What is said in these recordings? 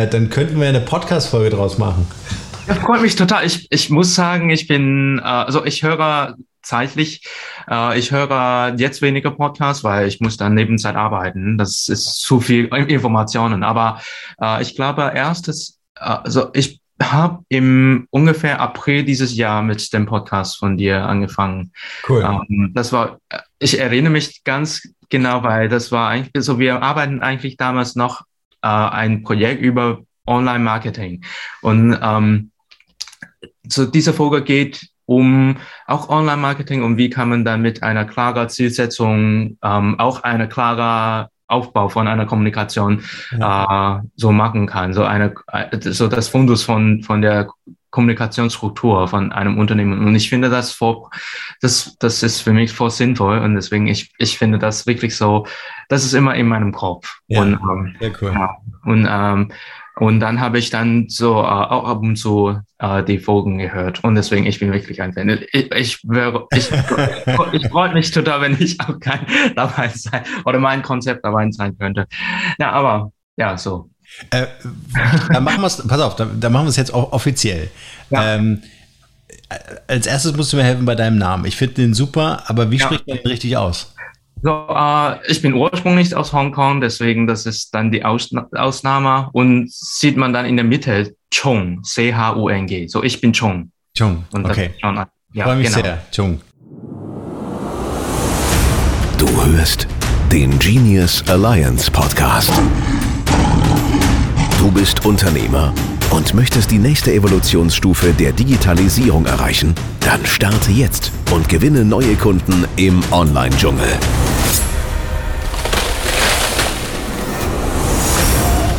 Dann könnten wir eine Podcast-Folge draus machen. Das freut mich total. Ich, ich muss sagen, ich bin, äh, also ich höre zeitlich, äh, ich höre jetzt weniger Podcasts, weil ich muss dann Nebenzeit arbeiten. Das ist zu viel Informationen. Aber äh, ich glaube, erstes, äh, also ich habe im ungefähr April dieses Jahr mit dem Podcast von dir angefangen. Cool. Ähm, das war, ich erinnere mich ganz genau, weil das war eigentlich, so also wir arbeiten eigentlich damals noch äh, ein Projekt über Online-Marketing. Und ähm, so diese Folge geht um auch Online-Marketing und wie kann man dann mit einer klaren Zielsetzung ähm, auch eine klare Aufbau von einer Kommunikation ja. äh, so machen kann. So eine, äh, so das Fundus von, von der Kommunikationsstruktur von einem Unternehmen. Und ich finde das vor, das, das ist für mich voll sinnvoll. Und deswegen, ich, ich finde das wirklich so, das ist immer in meinem Kopf. Ja, und, ähm, sehr cool. Ja, und, ähm, und dann habe ich dann so äh, auch ab und zu äh, die Folgen gehört. Und deswegen, ich bin wirklich ein Fan. Ich, ich, wäre, ich, ich freue mich total, wenn ich auch kein dabei sein oder mein Konzept dabei sein könnte. Ja, aber ja, so. Äh, dann machen wir es, pass auf, dann, dann machen wir es jetzt auch offiziell. Ja. Ähm, als erstes musst du mir helfen bei deinem Namen. Ich finde den super, aber wie ja. spricht man den richtig aus? So, äh, ich bin ursprünglich aus Hongkong, deswegen das ist dann die Ausna Ausnahme und sieht man dann in der Mitte Chong, C-H-U-N-G. So, ich bin Chong. Chong, und okay. Schon, ja, Freue mich genau. sehr, Chong. Du hörst den Genius Alliance Podcast. Du bist Unternehmer und möchtest die nächste Evolutionsstufe der Digitalisierung erreichen? Dann starte jetzt und gewinne neue Kunden im Online-Dschungel.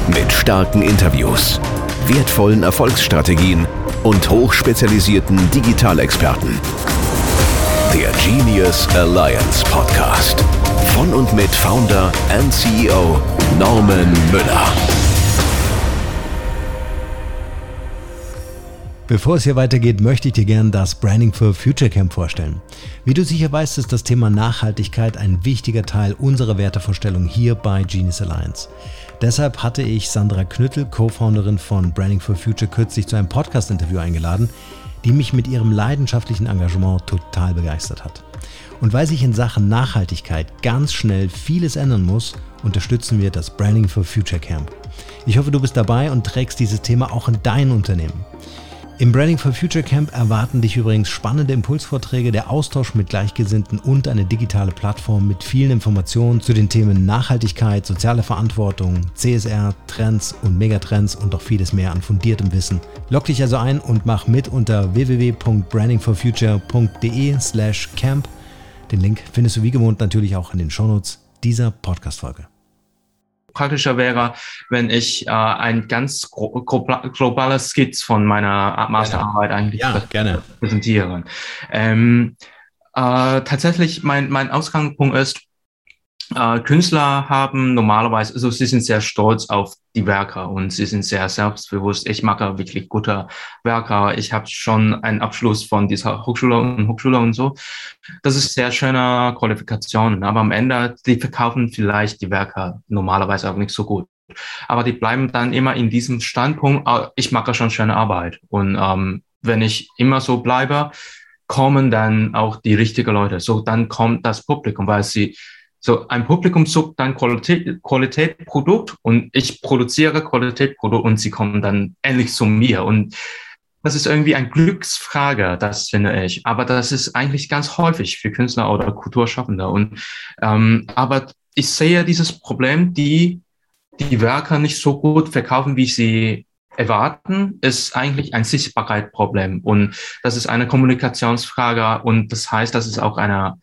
Mit starken Interviews, wertvollen Erfolgsstrategien und hochspezialisierten Digitalexperten. Der Genius Alliance Podcast. Von und mit Founder and CEO Norman Müller. Bevor es hier weitergeht, möchte ich dir gerne das Branding for Future Camp vorstellen. Wie du sicher weißt, ist das Thema Nachhaltigkeit ein wichtiger Teil unserer Wertevorstellung hier bei Genius Alliance. Deshalb hatte ich Sandra Knüttel, Co-Founderin von Branding for Future, kürzlich zu einem Podcast-Interview eingeladen, die mich mit ihrem leidenschaftlichen Engagement total begeistert hat. Und weil sich in Sachen Nachhaltigkeit ganz schnell vieles ändern muss, unterstützen wir das Branding for Future Camp. Ich hoffe, du bist dabei und trägst dieses Thema auch in dein Unternehmen. Im Branding for Future Camp erwarten dich übrigens spannende Impulsvorträge, der Austausch mit Gleichgesinnten und eine digitale Plattform mit vielen Informationen zu den Themen Nachhaltigkeit, soziale Verantwortung, CSR, Trends und Megatrends und noch vieles mehr an fundiertem Wissen. Log dich also ein und mach mit unter www.brandingforfuture.de slash camp. Den Link findest du wie gewohnt natürlich auch in den Shownotes dieser Podcast-Folge praktischer wäre, wenn ich äh, ein ganz gro globales Skizz von meiner Masterarbeit eigentlich ja, gerne. präsentiere. Ähm, äh, tatsächlich, mein, mein Ausgangspunkt ist, äh, Künstler haben normalerweise, also sie sind sehr stolz auf die Werke und sie sind sehr selbstbewusst. Ich mache wirklich gute Werke. Ich habe schon einen Abschluss von dieser Hochschule und Hochschule und so. Das ist sehr schöne Qualifikation. Aber am Ende, die verkaufen vielleicht die Werke normalerweise auch nicht so gut. Aber die bleiben dann immer in diesem Standpunkt, ah, ich mache schon schöne Arbeit. Und ähm, wenn ich immer so bleibe, kommen dann auch die richtigen Leute. So, dann kommt das Publikum, weil sie so, ein Publikum sucht dann Qualität, Qualität Produkt und ich produziere Qualität Produkt und sie kommen dann endlich zu mir. Und das ist irgendwie ein Glücksfrage, das finde ich. Aber das ist eigentlich ganz häufig für Künstler oder Kulturschaffende. Und ähm, aber ich sehe dieses Problem, die die Werke nicht so gut verkaufen, wie sie erwarten, ist eigentlich ein Sichtbarkeitsproblem. Und das ist eine Kommunikationsfrage. Und das heißt, das ist auch eine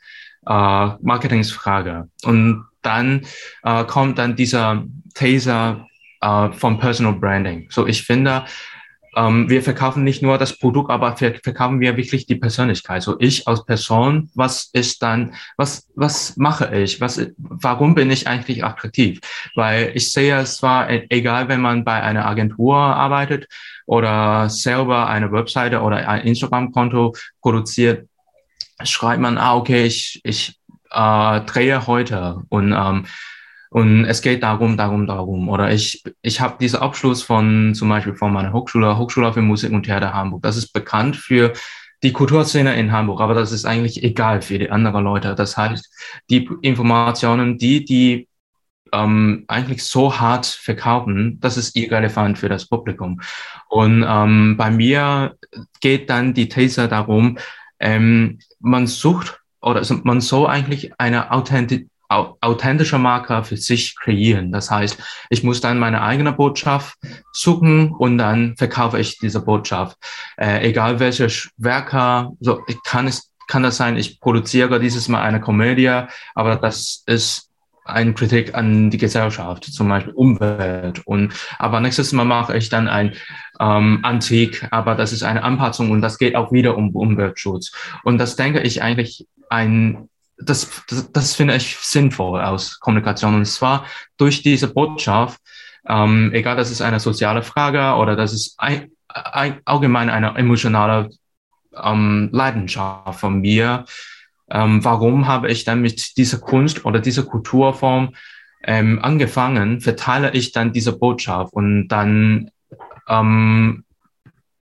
äh, Marketingsfrage. Und dann äh, kommt dann dieser Taser äh, vom Personal Branding. So, ich finde, ähm, wir verkaufen nicht nur das Produkt, aber verkaufen wir wirklich die Persönlichkeit. So ich als Person, was ist dann, was, was mache ich? Was, warum bin ich eigentlich attraktiv? Weil ich sehe es zwar, e-, egal wenn man bei einer Agentur arbeitet oder selber eine Webseite oder ein Instagram-Konto produziert, schreibt man, ah, okay, ich, ich äh, drehe heute und ähm, Und es geht darum, darum, darum. Oder ich, ich habe diesen Abschluss von zum Beispiel von meiner Hochschule, Hochschule für Musik und Theater Hamburg. Das ist bekannt für die Kulturszene in Hamburg, aber das ist eigentlich egal für die anderen Leute. Das heißt, die Informationen, die die ähm, eigentlich so hart verkaufen, das ist irrelevant für das Publikum. Und ähm, bei mir geht dann die These darum, ähm, man sucht oder man soll eigentlich eine authentische authentischer Marker für sich kreieren. Das heißt, ich muss dann meine eigene Botschaft suchen und dann verkaufe ich diese Botschaft. Äh, egal welche Werke, so kann es kann das sein, ich produziere dieses Mal eine Komödie, aber das ist ein Kritik an die Gesellschaft, zum Beispiel Umwelt. Und aber nächstes Mal mache ich dann ein ähm, Antik, aber das ist eine Anpassung und das geht auch wieder um Umweltschutz. Und das denke ich eigentlich ein das, das, das finde ich sinnvoll aus Kommunikation. Und zwar durch diese Botschaft, ähm, egal, das ist eine soziale Frage oder das ist ein, ein, allgemein eine emotionale ähm, Leidenschaft von mir. Ähm, warum habe ich dann mit dieser Kunst oder dieser Kulturform ähm, angefangen? Verteile ich dann diese Botschaft und dann, ähm,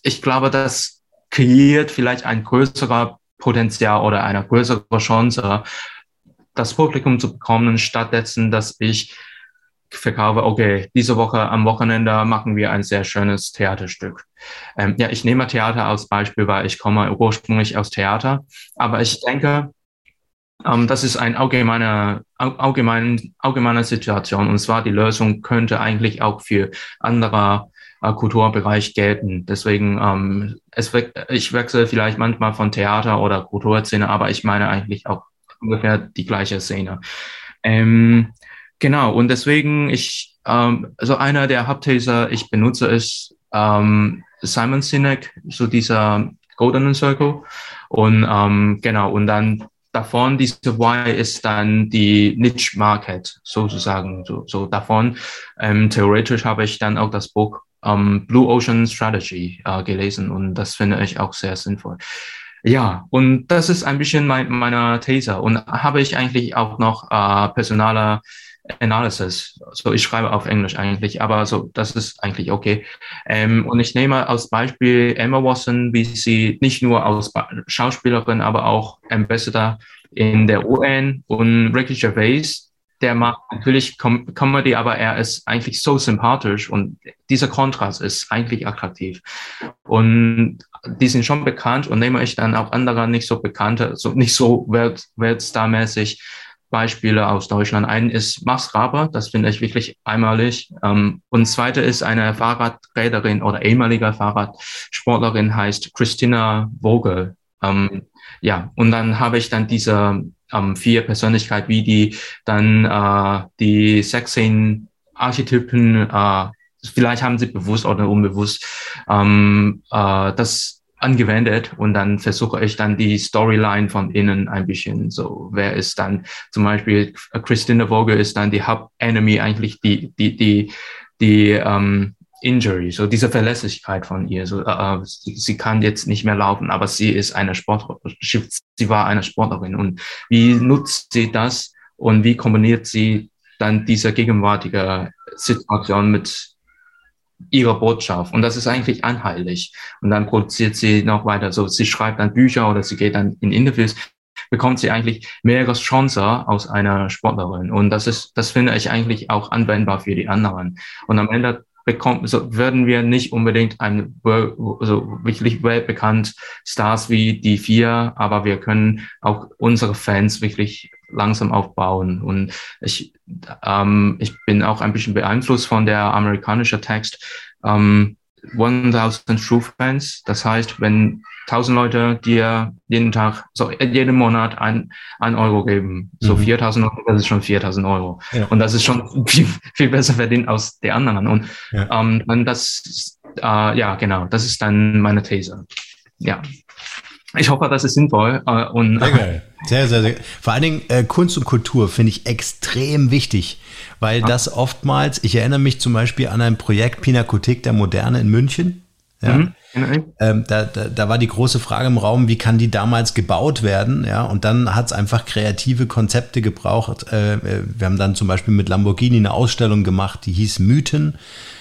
ich glaube, das kreiert vielleicht ein größerer Potenzial oder eine größere Chance, das Publikum zu bekommen, stattdessen, dass ich verkaufe, okay, diese Woche am Wochenende machen wir ein sehr schönes Theaterstück. Ähm, ja, ich nehme Theater als Beispiel, weil ich komme ursprünglich aus Theater, aber ich denke, ähm, das ist eine allgemeine, allgemeine, allgemeine Situation und zwar die Lösung könnte eigentlich auch für andere äh, Kulturbereich gelten. Deswegen, ähm, es, ich wechsle vielleicht manchmal von Theater oder Kulturszene, aber ich meine eigentlich auch ungefähr die gleiche Szene. Ähm, genau, und deswegen, ich, ähm, also einer der Hauptthese, ich benutze ist ähm, Simon Sinek, so dieser Golden Circle. Und ähm, genau, und dann davon, diese Y ist dann die Niche Market sozusagen. So, so davon, ähm, theoretisch habe ich dann auch das Buch ähm, Blue Ocean Strategy äh, gelesen und das finde ich auch sehr sinnvoll. Ja, und das ist ein bisschen mein, meine These. Und habe ich eigentlich auch noch äh, personale Analysis. So, ich schreibe auf Englisch eigentlich, aber so, das ist eigentlich okay. Ähm, und ich nehme als Beispiel Emma Watson, wie sie nicht nur als Schauspielerin, aber auch Ambassador in der UN und Ricky Gervais, der macht natürlich Com Comedy, aber er ist eigentlich so sympathisch und dieser Kontrast ist eigentlich attraktiv. Und die sind schon bekannt und nehme ich dann auch andere nicht so bekannte, so nicht so Welt, Weltstar-mäßig Beispiele aus Deutschland. Ein ist Max Raber, das finde ich wirklich einmalig. Ähm, und zweite ist eine Fahrradräderin oder ehemalige Fahrradsportlerin heißt Christina Vogel. Ähm, ja, und dann habe ich dann diese ähm, vier Persönlichkeit, wie die dann äh, die 16 Archetypen, äh, vielleicht haben sie bewusst oder unbewusst ähm, äh, das angewendet und dann versuche ich dann die Storyline von innen ein bisschen so, wer ist dann zum Beispiel Christina Vogel ist dann die Hub-Enemy eigentlich die, die, die, die ähm, Injury, so diese Verlässlichkeit von ihr. So, äh, sie, sie kann jetzt nicht mehr laufen, aber sie ist eine Sportlerin, sie war eine Sportlerin. Und wie nutzt sie das und wie kombiniert sie dann diese gegenwärtige Situation mit ihrer Botschaft? Und das ist eigentlich anheilig. Und dann produziert sie noch weiter. So, sie schreibt dann Bücher oder sie geht dann in Interviews bekommt sie eigentlich mehrere Chancen aus einer Sportlerin. Und das ist, das finde ich eigentlich auch anwendbar für die anderen. Und am Ende bekommt, so würden wir nicht unbedingt ein so wirklich weltbekannt Stars wie die vier, aber wir können auch unsere Fans wirklich langsam aufbauen. Und ich, ähm, ich bin auch ein bisschen beeinflusst von der amerikanischen Text. Ähm, 1000 True Fans. Das heißt, wenn 1000 Leute dir jeden Tag, so jeden Monat ein, ein Euro geben, so mhm. 4000 Euro, das ist schon 4000 Euro. Ja. Und das ist schon viel, viel besser verdient als die anderen. Und ja. ähm, dann das, äh, ja, genau, das ist dann meine These. Ja. Ich hoffe, das ist sinnvoll. Äh, und, sehr geil. Sehr, sehr, sehr. Vor allen Dingen äh, Kunst und Kultur finde ich extrem wichtig, weil ja. das oftmals, ich erinnere mich zum Beispiel an ein Projekt Pinakothek der Moderne in München. Ja. Mhm. Ähm, da, da, da war die große Frage im Raum, wie kann die damals gebaut werden? Ja, und dann hat es einfach kreative Konzepte gebraucht. Äh, äh, wir haben dann zum Beispiel mit Lamborghini eine Ausstellung gemacht, die hieß Mythen,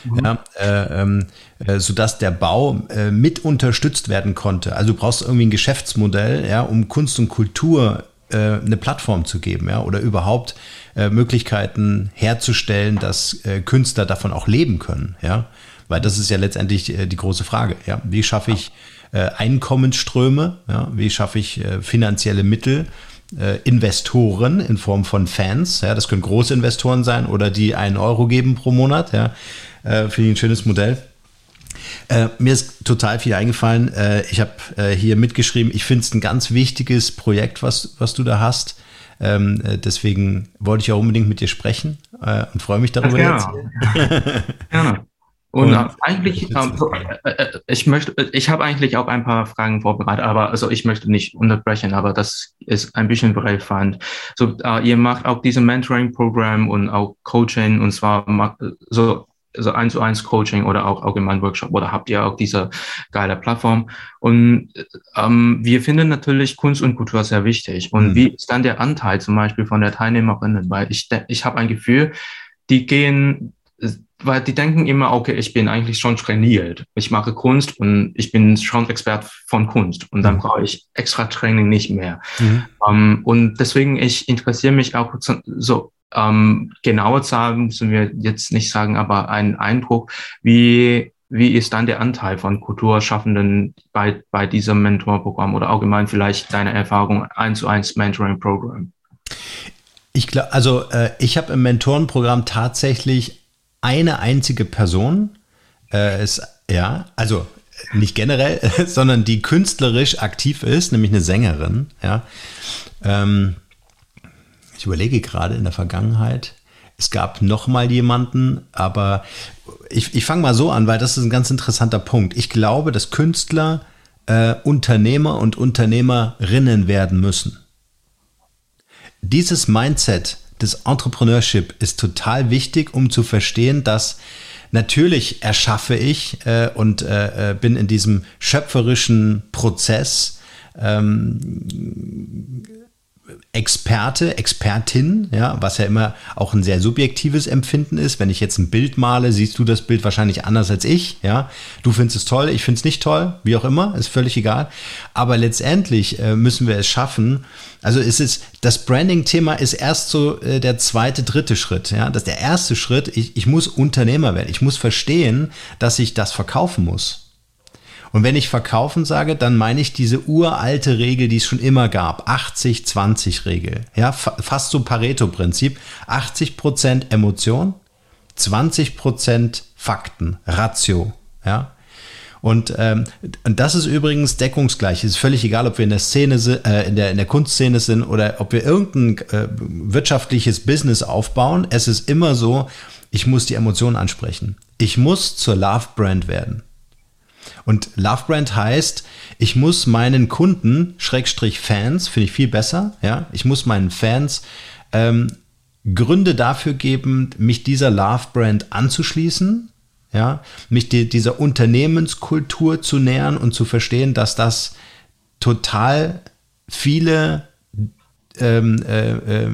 mhm. ja, äh, ähm, äh, sodass der Bau äh, mit unterstützt werden konnte. Also du brauchst irgendwie ein Geschäftsmodell, ja, um Kunst und Kultur äh, eine Plattform zu geben, ja, oder überhaupt äh, Möglichkeiten herzustellen, dass äh, Künstler davon auch leben können, ja. Weil das ist ja letztendlich die große Frage. Ja? Wie schaffe ich Einkommensströme? Ja? Wie schaffe ich finanzielle Mittel? Investoren in Form von Fans, ja, das können große Investoren sein oder die einen Euro geben pro Monat, ja, äh, finde ich ein schönes Modell. Äh, mir ist total viel eingefallen. Äh, ich habe äh, hier mitgeschrieben, ich finde es ein ganz wichtiges Projekt, was, was du da hast. Ähm, äh, deswegen wollte ich auch unbedingt mit dir sprechen äh, und freue mich darüber. Ja, gerne. Und, und eigentlich, ähm, äh, äh, ich möchte, ich habe eigentlich auch ein paar Fragen vorbereitet, aber also ich möchte nicht unterbrechen, aber das ist ein bisschen relevant. So, ihr macht auch diese Mentoring-Programm und auch Coaching und zwar so so eins zu eins Coaching oder auch allgemein Workshop oder habt ihr auch diese geile Plattform? Und ähm, wir finden natürlich Kunst und Kultur sehr wichtig. Und mhm. wie ist dann der Anteil zum Beispiel von der Teilnehmerinnen? Weil ich, ich habe ein Gefühl, die gehen weil die denken immer, okay, ich bin eigentlich schon trainiert. Ich mache Kunst und ich bin schon Expert von Kunst und dann mhm. brauche ich extra Training nicht mehr. Mhm. Um, ähm, und deswegen, ich interessiere mich auch so, ähm, genaue Zahlen müssen wir jetzt nicht sagen, aber ein Eindruck, wie, wie ist dann der Anteil von Kulturschaffenden bei, bei diesem Mentorprogramm oder allgemein vielleicht deine Erfahrung eins zu eins Mentoring-Programm? Ich glaube, also äh, ich habe im Mentorenprogramm tatsächlich eine einzige Person äh, ist, ja, also nicht generell, sondern die künstlerisch aktiv ist, nämlich eine Sängerin, ja. Ähm, ich überlege gerade in der Vergangenheit, es gab noch mal jemanden, aber ich, ich fange mal so an, weil das ist ein ganz interessanter Punkt. Ich glaube, dass Künstler äh, Unternehmer und Unternehmerinnen werden müssen. Dieses Mindset des Entrepreneurship ist total wichtig, um zu verstehen, dass natürlich erschaffe ich äh, und äh, äh bin in diesem schöpferischen Prozess ähm, Experte, Expertin, ja, was ja immer auch ein sehr subjektives Empfinden ist. Wenn ich jetzt ein Bild male, siehst du das Bild wahrscheinlich anders als ich, ja. Du findest es toll, ich finde es nicht toll, wie auch immer, ist völlig egal. Aber letztendlich äh, müssen wir es schaffen. Also es ist, das Branding-Thema ist erst so äh, der zweite, dritte Schritt, ja. Das ist der erste Schritt. Ich, ich muss Unternehmer werden. Ich muss verstehen, dass ich das verkaufen muss. Und wenn ich verkaufen sage, dann meine ich diese uralte Regel, die es schon immer gab. 80-20-Regel. Ja, fast so Pareto-Prinzip. 80 Prozent Emotion, 20 Prozent Fakten, Ratio. Ja, und, ähm, und das ist übrigens deckungsgleich. Es ist völlig egal, ob wir in der Szene äh, in der in der Kunstszene sind oder ob wir irgendein äh, wirtschaftliches Business aufbauen. Es ist immer so, ich muss die Emotionen ansprechen. Ich muss zur Love Brand werden. Und Love Brand heißt, ich muss meinen Kunden, Schrägstrich Fans, finde ich viel besser, ja, ich muss meinen Fans ähm, Gründe dafür geben, mich dieser Love Brand anzuschließen, ja, mich die, dieser Unternehmenskultur zu nähern und zu verstehen, dass das total viele ähm, äh, äh,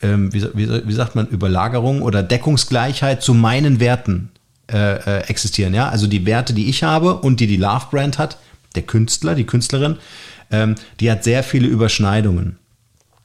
wie, wie, wie, sagt man, Überlagerung oder Deckungsgleichheit zu meinen Werten äh, äh, existieren. Ja? Also die Werte, die ich habe und die die Love Brand hat, der Künstler, die Künstlerin, ähm, die hat sehr viele Überschneidungen.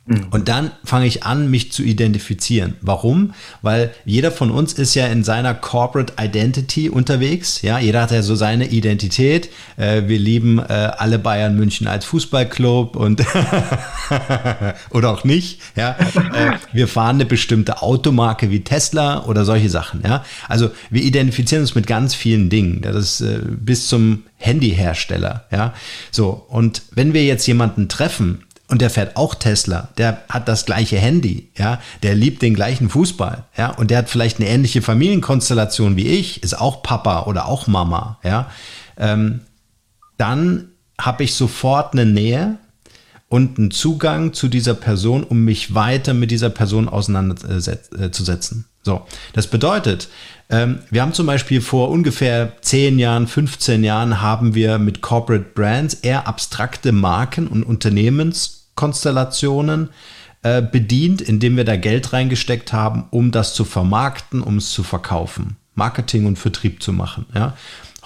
Mhm. Und dann fange ich an, mich zu identifizieren. Warum? Weil jeder von uns ist ja in seiner Corporate Identity unterwegs. Ja, jeder hat ja so seine Identität. Äh, wir lieben äh, alle Bayern München als Fußballclub und oder auch nicht. Ja, äh, wir fahren eine bestimmte Automarke wie Tesla oder solche Sachen. Ja, also wir identifizieren uns mit ganz vielen Dingen. Das ist äh, bis zum Handyhersteller. Ja, so und wenn wir jetzt jemanden treffen und der fährt auch Tesla, der hat das gleiche Handy, ja, der liebt den gleichen Fußball, ja, und der hat vielleicht eine ähnliche Familienkonstellation wie ich, ist auch Papa oder auch Mama, ja, ähm, dann habe ich sofort eine Nähe und einen Zugang zu dieser Person, um mich weiter mit dieser Person auseinanderzusetzen. So, das bedeutet, ähm, wir haben zum Beispiel vor ungefähr 10 Jahren, 15 Jahren haben wir mit Corporate Brands eher abstrakte Marken und Unternehmenskonstellationen äh, bedient, indem wir da Geld reingesteckt haben, um das zu vermarkten, um es zu verkaufen, Marketing und Vertrieb zu machen. Ja.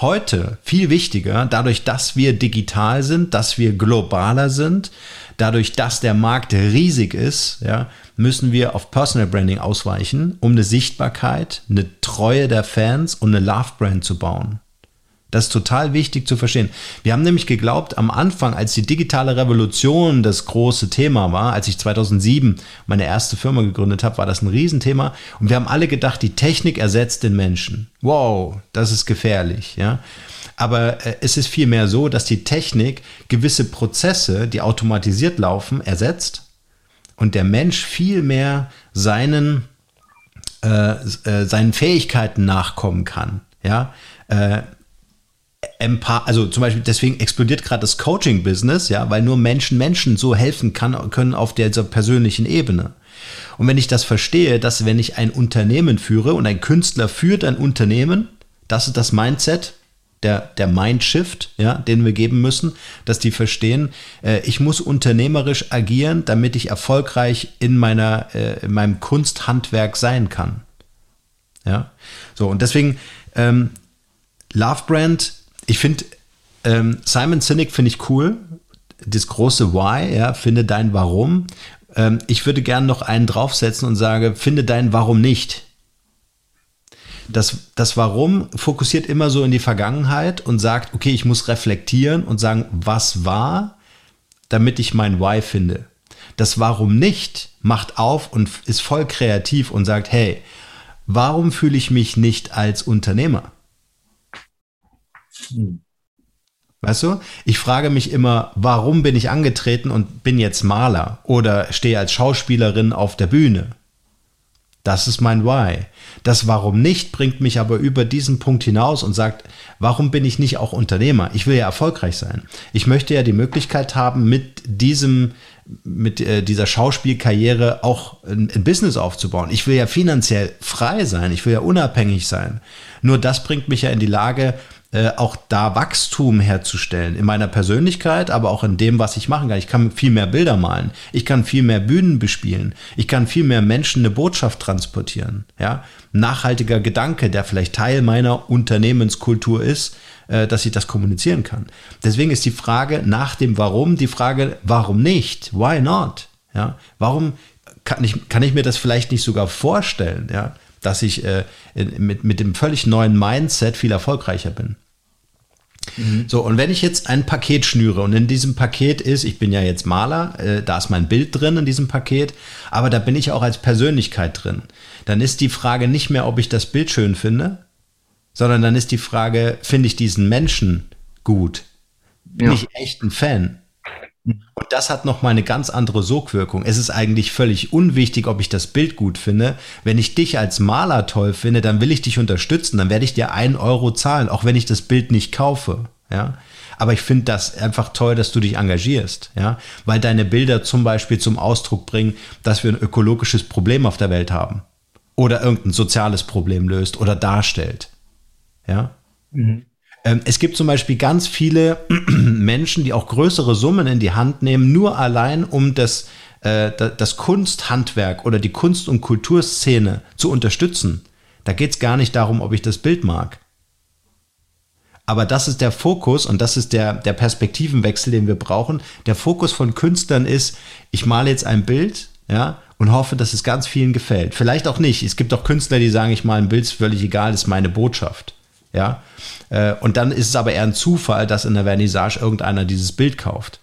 Heute viel wichtiger, dadurch, dass wir digital sind, dass wir globaler sind, dadurch, dass der Markt riesig ist, ja, müssen wir auf Personal Branding ausweichen, um eine Sichtbarkeit, eine Treue der Fans und eine Love Brand zu bauen. Das ist total wichtig zu verstehen. Wir haben nämlich geglaubt, am Anfang, als die digitale Revolution das große Thema war, als ich 2007 meine erste Firma gegründet habe, war das ein Riesenthema. Und wir haben alle gedacht, die Technik ersetzt den Menschen. Wow, das ist gefährlich, ja. Aber äh, es ist vielmehr so, dass die Technik gewisse Prozesse, die automatisiert laufen, ersetzt und der Mensch viel mehr seinen, äh, äh, seinen Fähigkeiten nachkommen kann. Ja, äh, also zum Beispiel deswegen explodiert gerade das Coaching-Business, ja, weil nur Menschen Menschen so helfen kann, können auf dieser persönlichen Ebene. Und wenn ich das verstehe, dass wenn ich ein Unternehmen führe und ein Künstler führt ein Unternehmen, das ist das Mindset, der, der Mindshift, ja, den wir geben müssen, dass die verstehen, äh, ich muss unternehmerisch agieren, damit ich erfolgreich in meiner, äh, in meinem Kunsthandwerk sein kann. Ja, so und deswegen ähm, Love Brand ich finde, ähm, Simon Sinek finde ich cool. Das große Why, ja, finde dein Warum. Ähm, ich würde gerne noch einen draufsetzen und sage, finde dein Warum nicht. Das, das Warum fokussiert immer so in die Vergangenheit und sagt, okay, ich muss reflektieren und sagen, was war, damit ich mein Why finde. Das Warum nicht macht auf und ist voll kreativ und sagt, hey, warum fühle ich mich nicht als Unternehmer? Weißt du? Ich frage mich immer, warum bin ich angetreten und bin jetzt Maler oder stehe als Schauspielerin auf der Bühne? Das ist mein Why. Das Warum nicht bringt mich aber über diesen Punkt hinaus und sagt, warum bin ich nicht auch Unternehmer? Ich will ja erfolgreich sein. Ich möchte ja die Möglichkeit haben, mit diesem, mit äh, dieser Schauspielkarriere auch ein, ein Business aufzubauen. Ich will ja finanziell frei sein. Ich will ja unabhängig sein. Nur das bringt mich ja in die Lage, äh, auch da Wachstum herzustellen. In meiner Persönlichkeit, aber auch in dem, was ich machen kann. Ich kann viel mehr Bilder malen. Ich kann viel mehr Bühnen bespielen. Ich kann viel mehr Menschen eine Botschaft transportieren. Ja? Nachhaltiger Gedanke, der vielleicht Teil meiner Unternehmenskultur ist, äh, dass ich das kommunizieren kann. Deswegen ist die Frage nach dem Warum die Frage, warum nicht? Why not? Ja? Warum kann ich, kann ich mir das vielleicht nicht sogar vorstellen? Ja? dass ich äh, mit, mit dem völlig neuen Mindset viel erfolgreicher bin. Mhm. So, und wenn ich jetzt ein Paket schnüre und in diesem Paket ist, ich bin ja jetzt Maler, äh, da ist mein Bild drin in diesem Paket, aber da bin ich auch als Persönlichkeit drin, dann ist die Frage nicht mehr, ob ich das Bild schön finde, sondern dann ist die Frage, finde ich diesen Menschen gut? Bin ja. ich echt ein Fan? Und das hat noch mal eine ganz andere Sogwirkung. Es ist eigentlich völlig unwichtig, ob ich das Bild gut finde. Wenn ich dich als Maler toll finde, dann will ich dich unterstützen. Dann werde ich dir einen Euro zahlen, auch wenn ich das Bild nicht kaufe. Ja. Aber ich finde das einfach toll, dass du dich engagierst, ja, weil deine Bilder zum Beispiel zum Ausdruck bringen, dass wir ein ökologisches Problem auf der Welt haben oder irgendein soziales Problem löst oder darstellt, ja. Mhm. Ähm, es gibt zum Beispiel ganz viele Menschen, die auch größere Summen in die Hand nehmen, nur allein um das, äh, das Kunsthandwerk oder die Kunst- und Kulturszene zu unterstützen. Da geht es gar nicht darum, ob ich das Bild mag. Aber das ist der Fokus und das ist der, der Perspektivenwechsel, den wir brauchen. Der Fokus von Künstlern ist, ich male jetzt ein Bild, ja, und hoffe, dass es ganz vielen gefällt. Vielleicht auch nicht. Es gibt auch Künstler, die sagen, ich male ein Bild, ist völlig egal, ist meine Botschaft. Ja. Äh, und dann ist es aber eher ein Zufall, dass in der Vernissage irgendeiner dieses Bild kauft.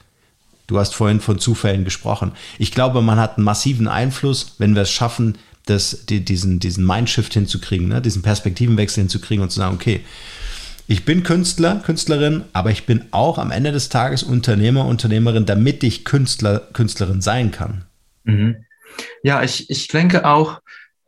Du hast vorhin von Zufällen gesprochen. Ich glaube, man hat einen massiven Einfluss, wenn wir es schaffen, das, die, diesen, diesen Mindshift hinzukriegen, ne? diesen Perspektivenwechsel hinzukriegen und zu sagen, okay, ich bin Künstler, Künstlerin, aber ich bin auch am Ende des Tages Unternehmer, Unternehmerin, damit ich Künstler, Künstlerin sein kann. Mhm. Ja, ich, ich denke auch,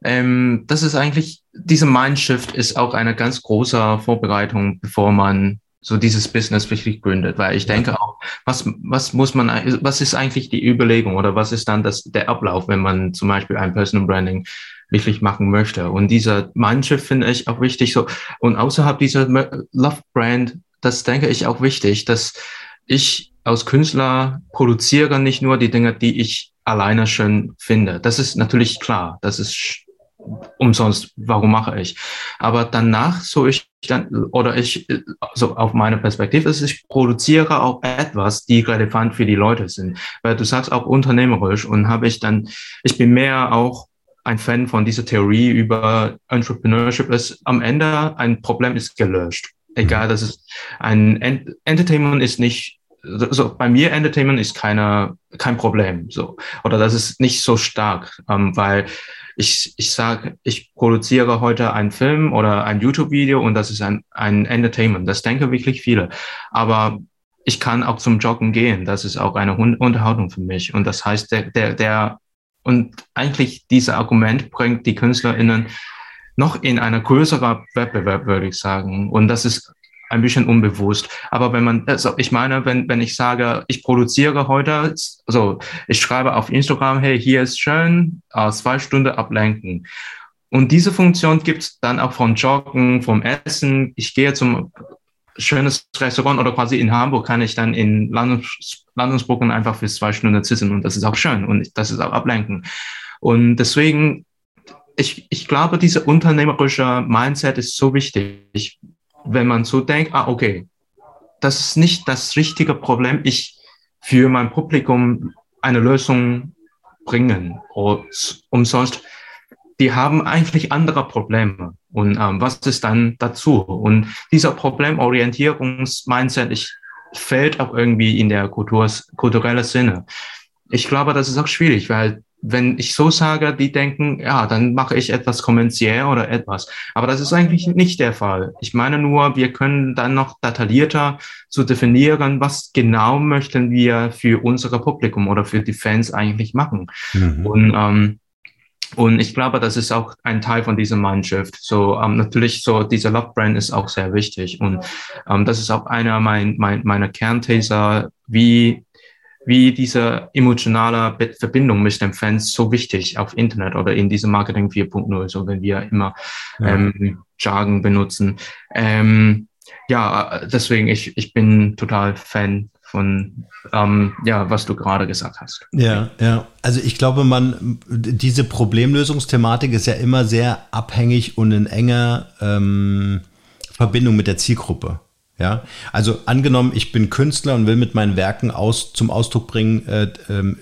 ähm, das ist eigentlich, diese Mindshift ist auch eine ganz große Vorbereitung, bevor man so dieses Business wirklich gründet, weil ich denke auch, was, was muss man, was ist eigentlich die Überlegung oder was ist dann das, der Ablauf, wenn man zum Beispiel ein Personal Branding wirklich machen möchte? Und dieser manche finde ich auch wichtig so. Und außerhalb dieser Love Brand, das denke ich auch wichtig, dass ich als Künstler produziere nicht nur die Dinge, die ich alleine schön finde. Das ist natürlich klar. Das ist umsonst, warum mache ich? Aber danach, so ich dann, oder ich, so auf meine Perspektive ist, ich produziere auch etwas, die relevant für die Leute sind. Weil du sagst auch unternehmerisch und habe ich dann, ich bin mehr auch ein Fan von dieser Theorie über Entrepreneurship ist am Ende ein Problem ist gelöscht. Egal, das ist ein Ent Entertainment ist nicht so bei mir Entertainment ist keine kein Problem so oder das ist nicht so stark, ähm, weil ich, ich sage, ich produziere heute einen Film oder ein YouTube-Video und das ist ein, ein Entertainment. Das denken wirklich viele. Aber ich kann auch zum Joggen gehen. Das ist auch eine Unterhaltung für mich. Und das heißt, der, der, der, und eigentlich dieser Argument bringt die KünstlerInnen noch in einer größeren Wettbewerb, würde ich sagen. Und das ist ein bisschen unbewusst. Aber wenn man, also ich meine, wenn, wenn ich sage, ich produziere heute, also ich schreibe auf Instagram, hey, hier ist schön, äh, zwei Stunden ablenken. Und diese Funktion gibt es dann auch von Joggen, vom Essen. Ich gehe zum schönes Restaurant oder quasi in Hamburg kann ich dann in Landungs Landungsbrücken einfach für zwei Stunden sitzen und das ist auch schön und das ist auch ablenken. Und deswegen, ich, ich glaube, diese unternehmerische Mindset ist so wichtig wenn man so denkt, ah, okay, das ist nicht das richtige Problem, ich für mein Publikum eine Lösung bringen. Und umsonst, die haben eigentlich andere Probleme. Und ähm, was ist dann dazu? Und dieser Problemorientierungsmindset ich, fällt auch irgendwie in der Kultur, kulturelle Sinne. Ich glaube, das ist auch schwierig, weil wenn ich so sage, die denken, ja, dann mache ich etwas kommerziell oder etwas. Aber das ist eigentlich nicht der Fall. Ich meine nur, wir können dann noch detaillierter zu definieren, was genau möchten wir für unser Publikum oder für die Fans eigentlich machen. Mhm. Und ähm, und ich glaube, das ist auch ein Teil von dieser Mannschaft. So ähm, natürlich so dieser Love Brand ist auch sehr wichtig und ähm, das ist auch einer mein, mein, meiner Kernthese, wie wie diese emotionale Verbindung mit den Fans so wichtig auf Internet oder in diesem Marketing 4.0, so wenn wir immer ja. ähm, Jargon benutzen. Ähm, ja, deswegen, ich, ich bin total Fan von ähm, ja, was du gerade gesagt hast. Ja, ja. Also ich glaube, man, diese Problemlösungsthematik ist ja immer sehr abhängig und in enger ähm, Verbindung mit der Zielgruppe. Ja, also angenommen, ich bin Künstler und will mit meinen Werken aus, zum Ausdruck bringen, äh, äh,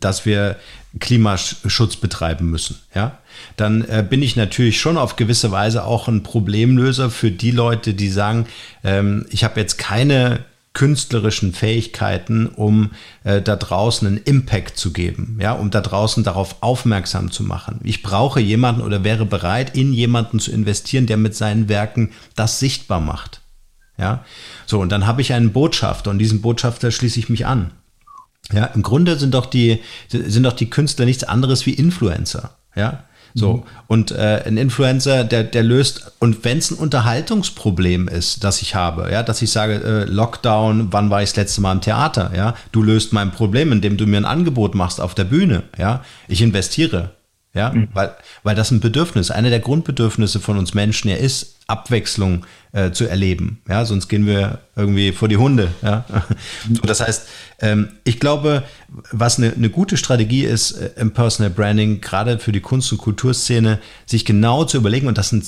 dass wir Klimaschutz betreiben müssen. Ja, dann äh, bin ich natürlich schon auf gewisse Weise auch ein Problemlöser für die Leute, die sagen, ähm, ich habe jetzt keine künstlerischen Fähigkeiten, um äh, da draußen einen Impact zu geben, ja, um da draußen darauf aufmerksam zu machen. Ich brauche jemanden oder wäre bereit, in jemanden zu investieren, der mit seinen Werken das sichtbar macht. Ja, so und dann habe ich einen Botschafter und diesen Botschafter schließe ich mich an. Ja, im Grunde sind doch die sind doch die Künstler nichts anderes wie Influencer. Ja, so, mhm. und äh, ein Influencer, der, der löst, und wenn es ein Unterhaltungsproblem ist, das ich habe, ja, dass ich sage, äh, Lockdown, wann war ich das letzte Mal im Theater, ja, du löst mein Problem, indem du mir ein Angebot machst auf der Bühne, ja, ich investiere, ja, mhm. weil, weil das ein Bedürfnis, eine der Grundbedürfnisse von uns Menschen ja ist, Abwechslung äh, zu erleben. Ja, sonst gehen wir irgendwie vor die Hunde. Ja? So, das heißt, ähm, ich glaube, was eine, eine gute Strategie ist äh, im Personal Branding, gerade für die Kunst- und Kulturszene, sich genau zu überlegen, und das sind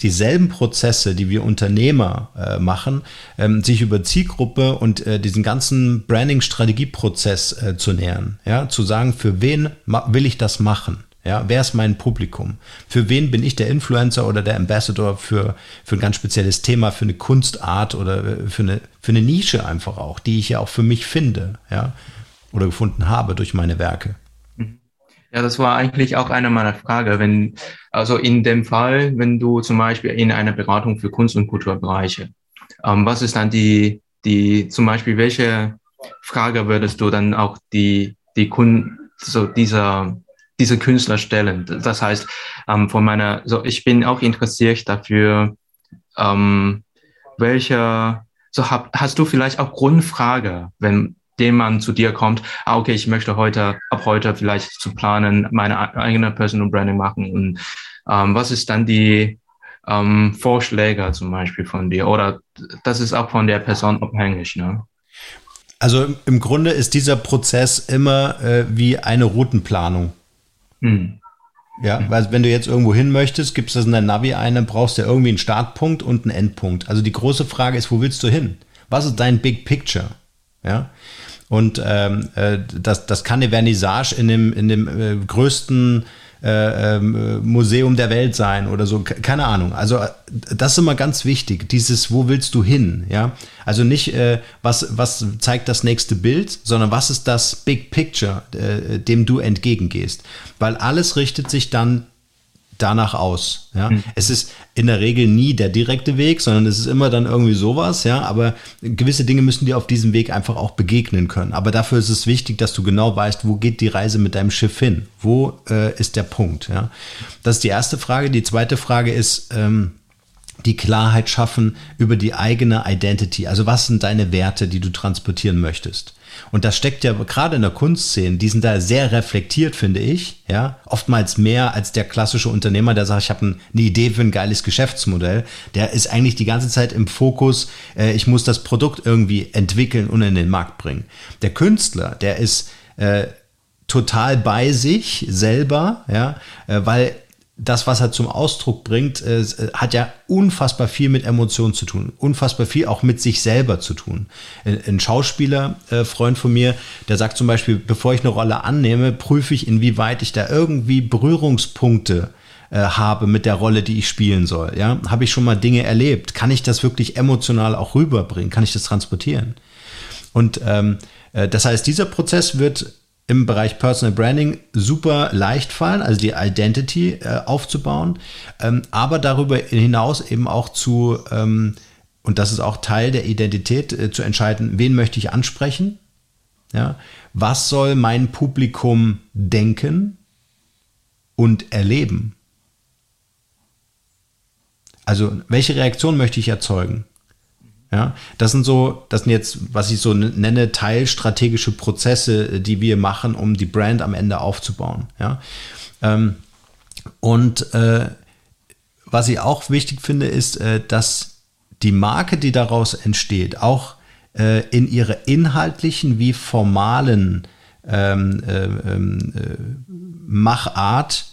dieselben Prozesse, die wir Unternehmer äh, machen, ähm, sich über Zielgruppe und äh, diesen ganzen Branding-Strategieprozess äh, zu nähern. Ja? Zu sagen, für wen will ich das machen? Ja, wer ist mein Publikum? Für wen bin ich der Influencer oder der Ambassador für, für ein ganz spezielles Thema, für eine Kunstart oder äh, für eine, für eine Nische einfach auch, die ich ja auch für mich finde, ja, oder gefunden habe durch meine Werke. Ja, das war eigentlich auch eine meiner Fragen. Wenn, also in dem Fall, wenn du zum Beispiel in einer Beratung für Kunst- und Kulturbereiche, ähm, was ist dann die, die, zum Beispiel, welche Frage würdest du dann auch die, die Kunden, so dieser diese Künstler stellen. Das heißt, ähm, von meiner, so ich bin auch interessiert dafür, ähm, welche, so hab, hast du vielleicht auch Grundfrage, wenn dem man zu dir kommt, ah, okay, ich möchte heute, ab heute vielleicht zu planen, meine eigene Personal Branding machen und ähm, was ist dann die ähm, Vorschläge zum Beispiel von dir? Oder das ist auch von der Person abhängig, ne? Also im Grunde ist dieser Prozess immer äh, wie eine Routenplanung. Hm. Ja, weil wenn du jetzt irgendwo hin möchtest, gibst das in dein Navi ein, dann brauchst du ja irgendwie einen Startpunkt und einen Endpunkt. Also die große Frage ist, wo willst du hin? Was ist dein Big Picture? Ja. Und ähm, äh, das, das kann eine Vernissage in dem, in dem äh, größten äh, ähm, Museum der Welt sein oder so, keine Ahnung. Also das ist immer ganz wichtig, dieses, wo willst du hin, ja? Also nicht, äh, was, was zeigt das nächste Bild, sondern was ist das Big Picture, äh, dem du entgegengehst. Weil alles richtet sich dann danach aus. Ja? Mhm. Es ist in der Regel nie der direkte Weg, sondern es ist immer dann irgendwie sowas, ja. Aber gewisse Dinge müssen dir auf diesem Weg einfach auch begegnen können. Aber dafür ist es wichtig, dass du genau weißt, wo geht die Reise mit deinem Schiff hin? Wo äh, ist der Punkt? Ja? Das ist die erste Frage. Die zweite Frage ist, ähm, die Klarheit schaffen über die eigene Identity. Also was sind deine Werte, die du transportieren möchtest? Und das steckt ja gerade in der Kunstszene, die sind da sehr reflektiert, finde ich, ja, oftmals mehr als der klassische Unternehmer, der sagt, ich habe eine Idee für ein geiles Geschäftsmodell. Der ist eigentlich die ganze Zeit im Fokus, äh, ich muss das Produkt irgendwie entwickeln und in den Markt bringen. Der Künstler, der ist äh, total bei sich selber, ja, äh, weil das, was er zum Ausdruck bringt, äh, hat ja unfassbar viel mit Emotionen zu tun, unfassbar viel auch mit sich selber zu tun. Ein Schauspieler, äh, Freund von mir, der sagt zum Beispiel, bevor ich eine Rolle annehme, prüfe ich, inwieweit ich da irgendwie Berührungspunkte äh, habe mit der Rolle, die ich spielen soll. Ja, habe ich schon mal Dinge erlebt? Kann ich das wirklich emotional auch rüberbringen? Kann ich das transportieren? Und ähm, äh, das heißt, dieser Prozess wird im Bereich Personal Branding super leicht fallen, also die Identity äh, aufzubauen, ähm, aber darüber hinaus eben auch zu, ähm, und das ist auch Teil der Identität, äh, zu entscheiden, wen möchte ich ansprechen, ja, was soll mein Publikum denken und erleben. Also welche Reaktion möchte ich erzeugen? Ja, das sind so, das sind jetzt, was ich so nenne, teilstrategische Prozesse, die wir machen, um die Brand am Ende aufzubauen. Ja, ähm, und äh, was ich auch wichtig finde, ist, äh, dass die Marke, die daraus entsteht, auch äh, in ihrer inhaltlichen wie formalen ähm, äh, ähm, äh, Machart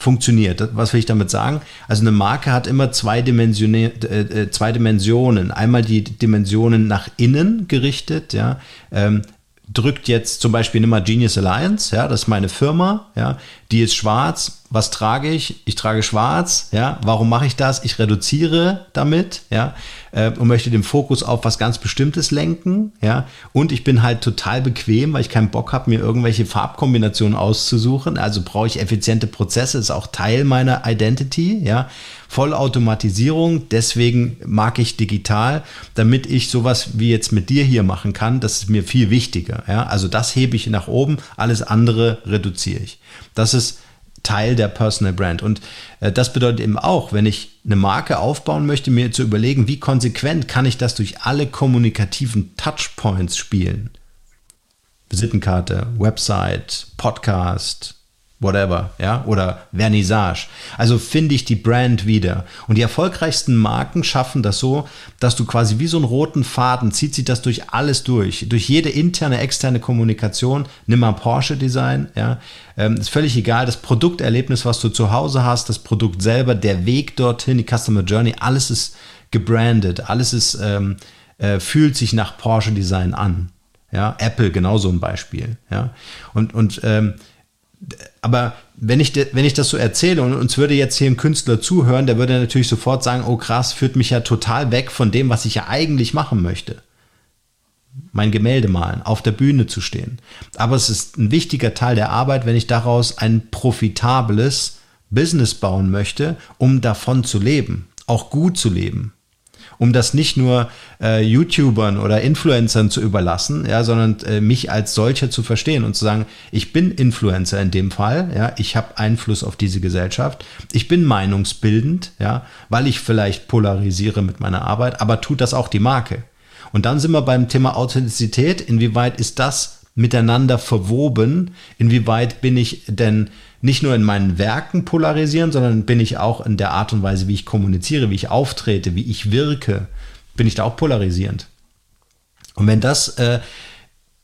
funktioniert. Was will ich damit sagen? Also eine Marke hat immer zwei, Dimensione, äh, äh, zwei Dimensionen. Einmal die Dimensionen nach innen gerichtet, ja. Ähm, drückt jetzt zum Beispiel mal Genius Alliance, ja, das ist meine Firma, ja, die ist schwarz. Was trage ich? Ich trage schwarz, ja. Warum mache ich das? Ich reduziere damit, ja, äh, und möchte den Fokus auf was ganz Bestimmtes lenken, ja. Und ich bin halt total bequem, weil ich keinen Bock habe, mir irgendwelche Farbkombinationen auszusuchen. Also brauche ich effiziente Prozesse, ist auch Teil meiner Identity, ja. Vollautomatisierung, deswegen mag ich digital, damit ich sowas wie jetzt mit dir hier machen kann, das ist mir viel wichtiger. Ja? Also das hebe ich nach oben, alles andere reduziere ich. Das ist Teil der Personal Brand. Und äh, das bedeutet eben auch, wenn ich eine Marke aufbauen möchte, mir zu überlegen, wie konsequent kann ich das durch alle kommunikativen Touchpoints spielen. Visitenkarte, Website, Podcast, whatever, ja, oder Vernissage. Also finde ich die Brand wieder. Und die erfolgreichsten Marken schaffen das so, dass du quasi wie so einen roten Faden zieht sich das durch alles durch, durch jede interne, externe Kommunikation. Nimm mal Porsche Design, ja, ähm, ist völlig egal. Das Produkterlebnis, was du zu Hause hast, das Produkt selber, der Weg dorthin, die Customer Journey, alles ist gebrandet, alles ist ähm, äh, fühlt sich nach Porsche Design an. Ja, Apple genauso ein Beispiel. Ja, und und ähm, aber wenn ich, wenn ich das so erzähle und uns würde jetzt hier ein Künstler zuhören, der würde natürlich sofort sagen, oh krass, führt mich ja total weg von dem, was ich ja eigentlich machen möchte. Mein Gemälde malen, auf der Bühne zu stehen. Aber es ist ein wichtiger Teil der Arbeit, wenn ich daraus ein profitables Business bauen möchte, um davon zu leben, auch gut zu leben. Um das nicht nur äh, YouTubern oder Influencern zu überlassen, ja, sondern äh, mich als solcher zu verstehen und zu sagen, ich bin Influencer in dem Fall, ja, ich habe Einfluss auf diese Gesellschaft, ich bin meinungsbildend, ja, weil ich vielleicht polarisiere mit meiner Arbeit, aber tut das auch die Marke. Und dann sind wir beim Thema Authentizität. Inwieweit ist das miteinander verwoben? Inwieweit bin ich denn nicht nur in meinen Werken polarisieren, sondern bin ich auch in der Art und Weise, wie ich kommuniziere, wie ich auftrete, wie ich wirke, bin ich da auch polarisierend. Und wenn das, äh,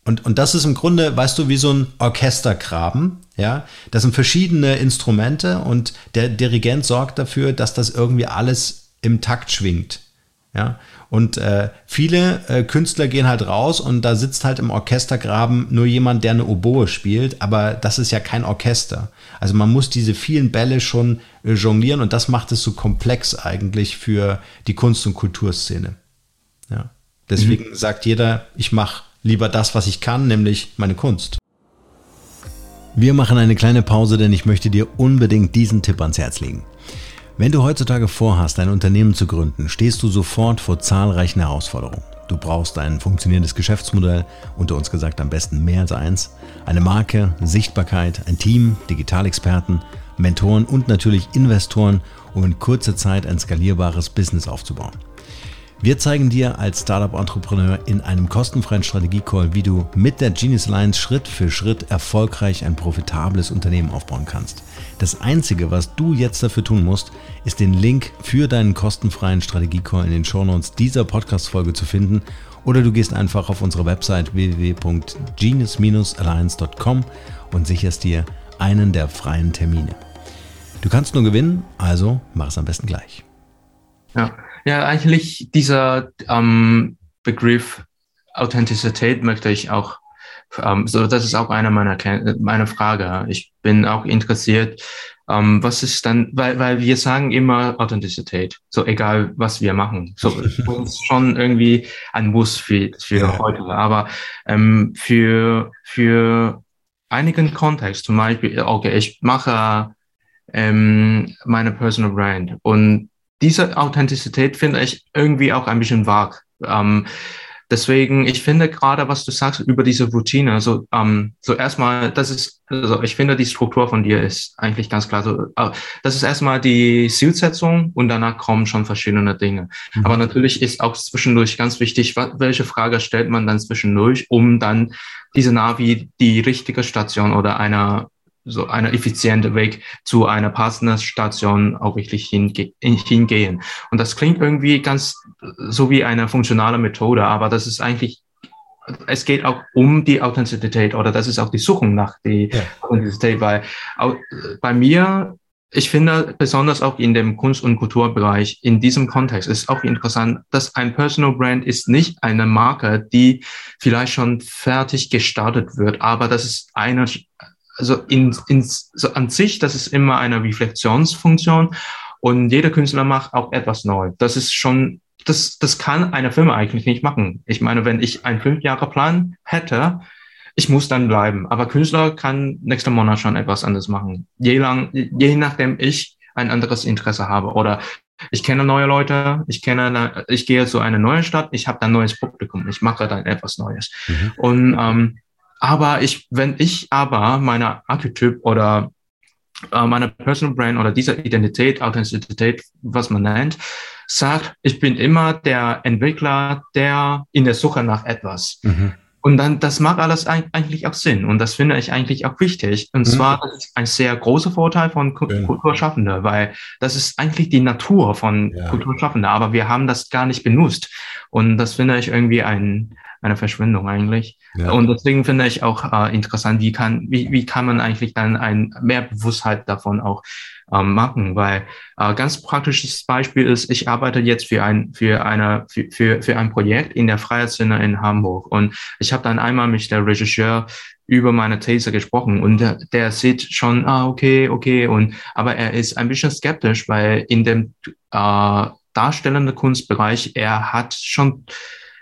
und, und das ist im Grunde, weißt du, wie so ein Orchestergraben, ja, das sind verschiedene Instrumente und der Dirigent sorgt dafür, dass das irgendwie alles im Takt schwingt. Ja, und äh, viele äh, Künstler gehen halt raus und da sitzt halt im Orchestergraben nur jemand, der eine Oboe spielt, aber das ist ja kein Orchester. Also man muss diese vielen Bälle schon äh, jonglieren und das macht es so komplex eigentlich für die Kunst- und Kulturszene. Ja. Deswegen mhm. sagt jeder, ich mache lieber das, was ich kann, nämlich meine Kunst. Wir machen eine kleine Pause, denn ich möchte dir unbedingt diesen Tipp ans Herz legen. Wenn du heutzutage vorhast, ein Unternehmen zu gründen, stehst du sofort vor zahlreichen Herausforderungen. Du brauchst ein funktionierendes Geschäftsmodell, unter uns gesagt am besten mehr als eins, eine Marke, Sichtbarkeit, ein Team, Digitalexperten, Mentoren und natürlich Investoren, um in kurzer Zeit ein skalierbares Business aufzubauen. Wir zeigen dir als Startup-Entrepreneur in einem kostenfreien Strategie-Call, wie du mit der Genius Alliance Schritt für Schritt erfolgreich ein profitables Unternehmen aufbauen kannst. Das Einzige, was du jetzt dafür tun musst, ist den Link für deinen kostenfreien Strategie-Call in den Shownotes dieser Podcast-Folge zu finden oder du gehst einfach auf unsere Website www.genius-alliance.com und sicherst dir einen der freien Termine. Du kannst nur gewinnen, also mach es am besten gleich. Ja. Ja, eigentlich dieser ähm, Begriff Authentizität möchte ich auch, ähm, so das ist auch eine meiner meiner Frage. Ich bin auch interessiert, ähm, was ist dann, weil, weil wir sagen immer Authentizität, so egal was wir machen. So uns schon irgendwie ein Muss für, für ja. heute. Aber ähm, für, für einigen Kontext, zum Beispiel, okay, ich mache ähm, meine Personal Brand und diese Authentizität finde ich irgendwie auch ein bisschen vag. Ähm, deswegen, ich finde gerade, was du sagst über diese Routine, also ähm, so erstmal, das ist, also ich finde die Struktur von dir ist eigentlich ganz klar. So, äh, das ist erstmal die Zielsetzung und danach kommen schon verschiedene Dinge. Mhm. Aber natürlich ist auch zwischendurch ganz wichtig, welche Frage stellt man dann zwischendurch, um dann diese Navi die richtige Station oder einer so eine effiziente Weg zu einer Partnerstation auch wirklich hinge hingehen. Und das klingt irgendwie ganz so wie eine funktionale Methode, aber das ist eigentlich es geht auch um die Authentizität oder das ist auch die Suchung nach die ja. Authentizität, weil auch bei mir, ich finde besonders auch in dem Kunst- und Kulturbereich, in diesem Kontext ist auch interessant, dass ein Personal Brand ist nicht eine Marke, die vielleicht schon fertig gestartet wird, aber das ist eine also in, in, so an sich, das ist immer eine Reflexionsfunktion und jeder Künstler macht auch etwas neu. Das ist schon, das, das kann eine Firma eigentlich nicht machen. Ich meine, wenn ich einen fünf Jahre Plan hätte, ich muss dann bleiben. Aber Künstler kann nächsten Monat schon etwas anderes machen. Je lang, je nachdem ich ein anderes Interesse habe oder ich kenne neue Leute, ich kenne, ich gehe zu einer neuen Stadt, ich habe dann neues Publikum, ich mache dann etwas Neues. Mhm. Und ähm, aber ich, wenn ich aber meine Archetyp oder äh, meine Personal Brand oder diese Identität, Authentizität, was man nennt, sagt, ich bin immer der Entwickler, der in der Suche nach etwas. Mhm. Und dann, das macht alles eigentlich auch Sinn. Und das finde ich eigentlich auch wichtig. Und mhm. zwar, ein sehr großer Vorteil von Kulturschaffenden, weil das ist eigentlich die Natur von ja. Kulturschaffenden. Aber wir haben das gar nicht benutzt. Und das finde ich irgendwie ein, eine Verschwendung eigentlich. Ja. Und deswegen finde ich auch äh, interessant, wie kann, wie, wie kann man eigentlich dann ein mehr Bewusstheit davon auch ähm, machen, weil äh, ganz praktisches Beispiel ist, ich arbeite jetzt für ein für eine für, für, für ein Projekt in der Freiheitsszene in Hamburg und ich habe dann einmal mit der Regisseur über meine These gesprochen und der, der sieht schon ah okay okay und aber er ist ein bisschen skeptisch, weil in dem äh, darstellenden Kunstbereich er hat schon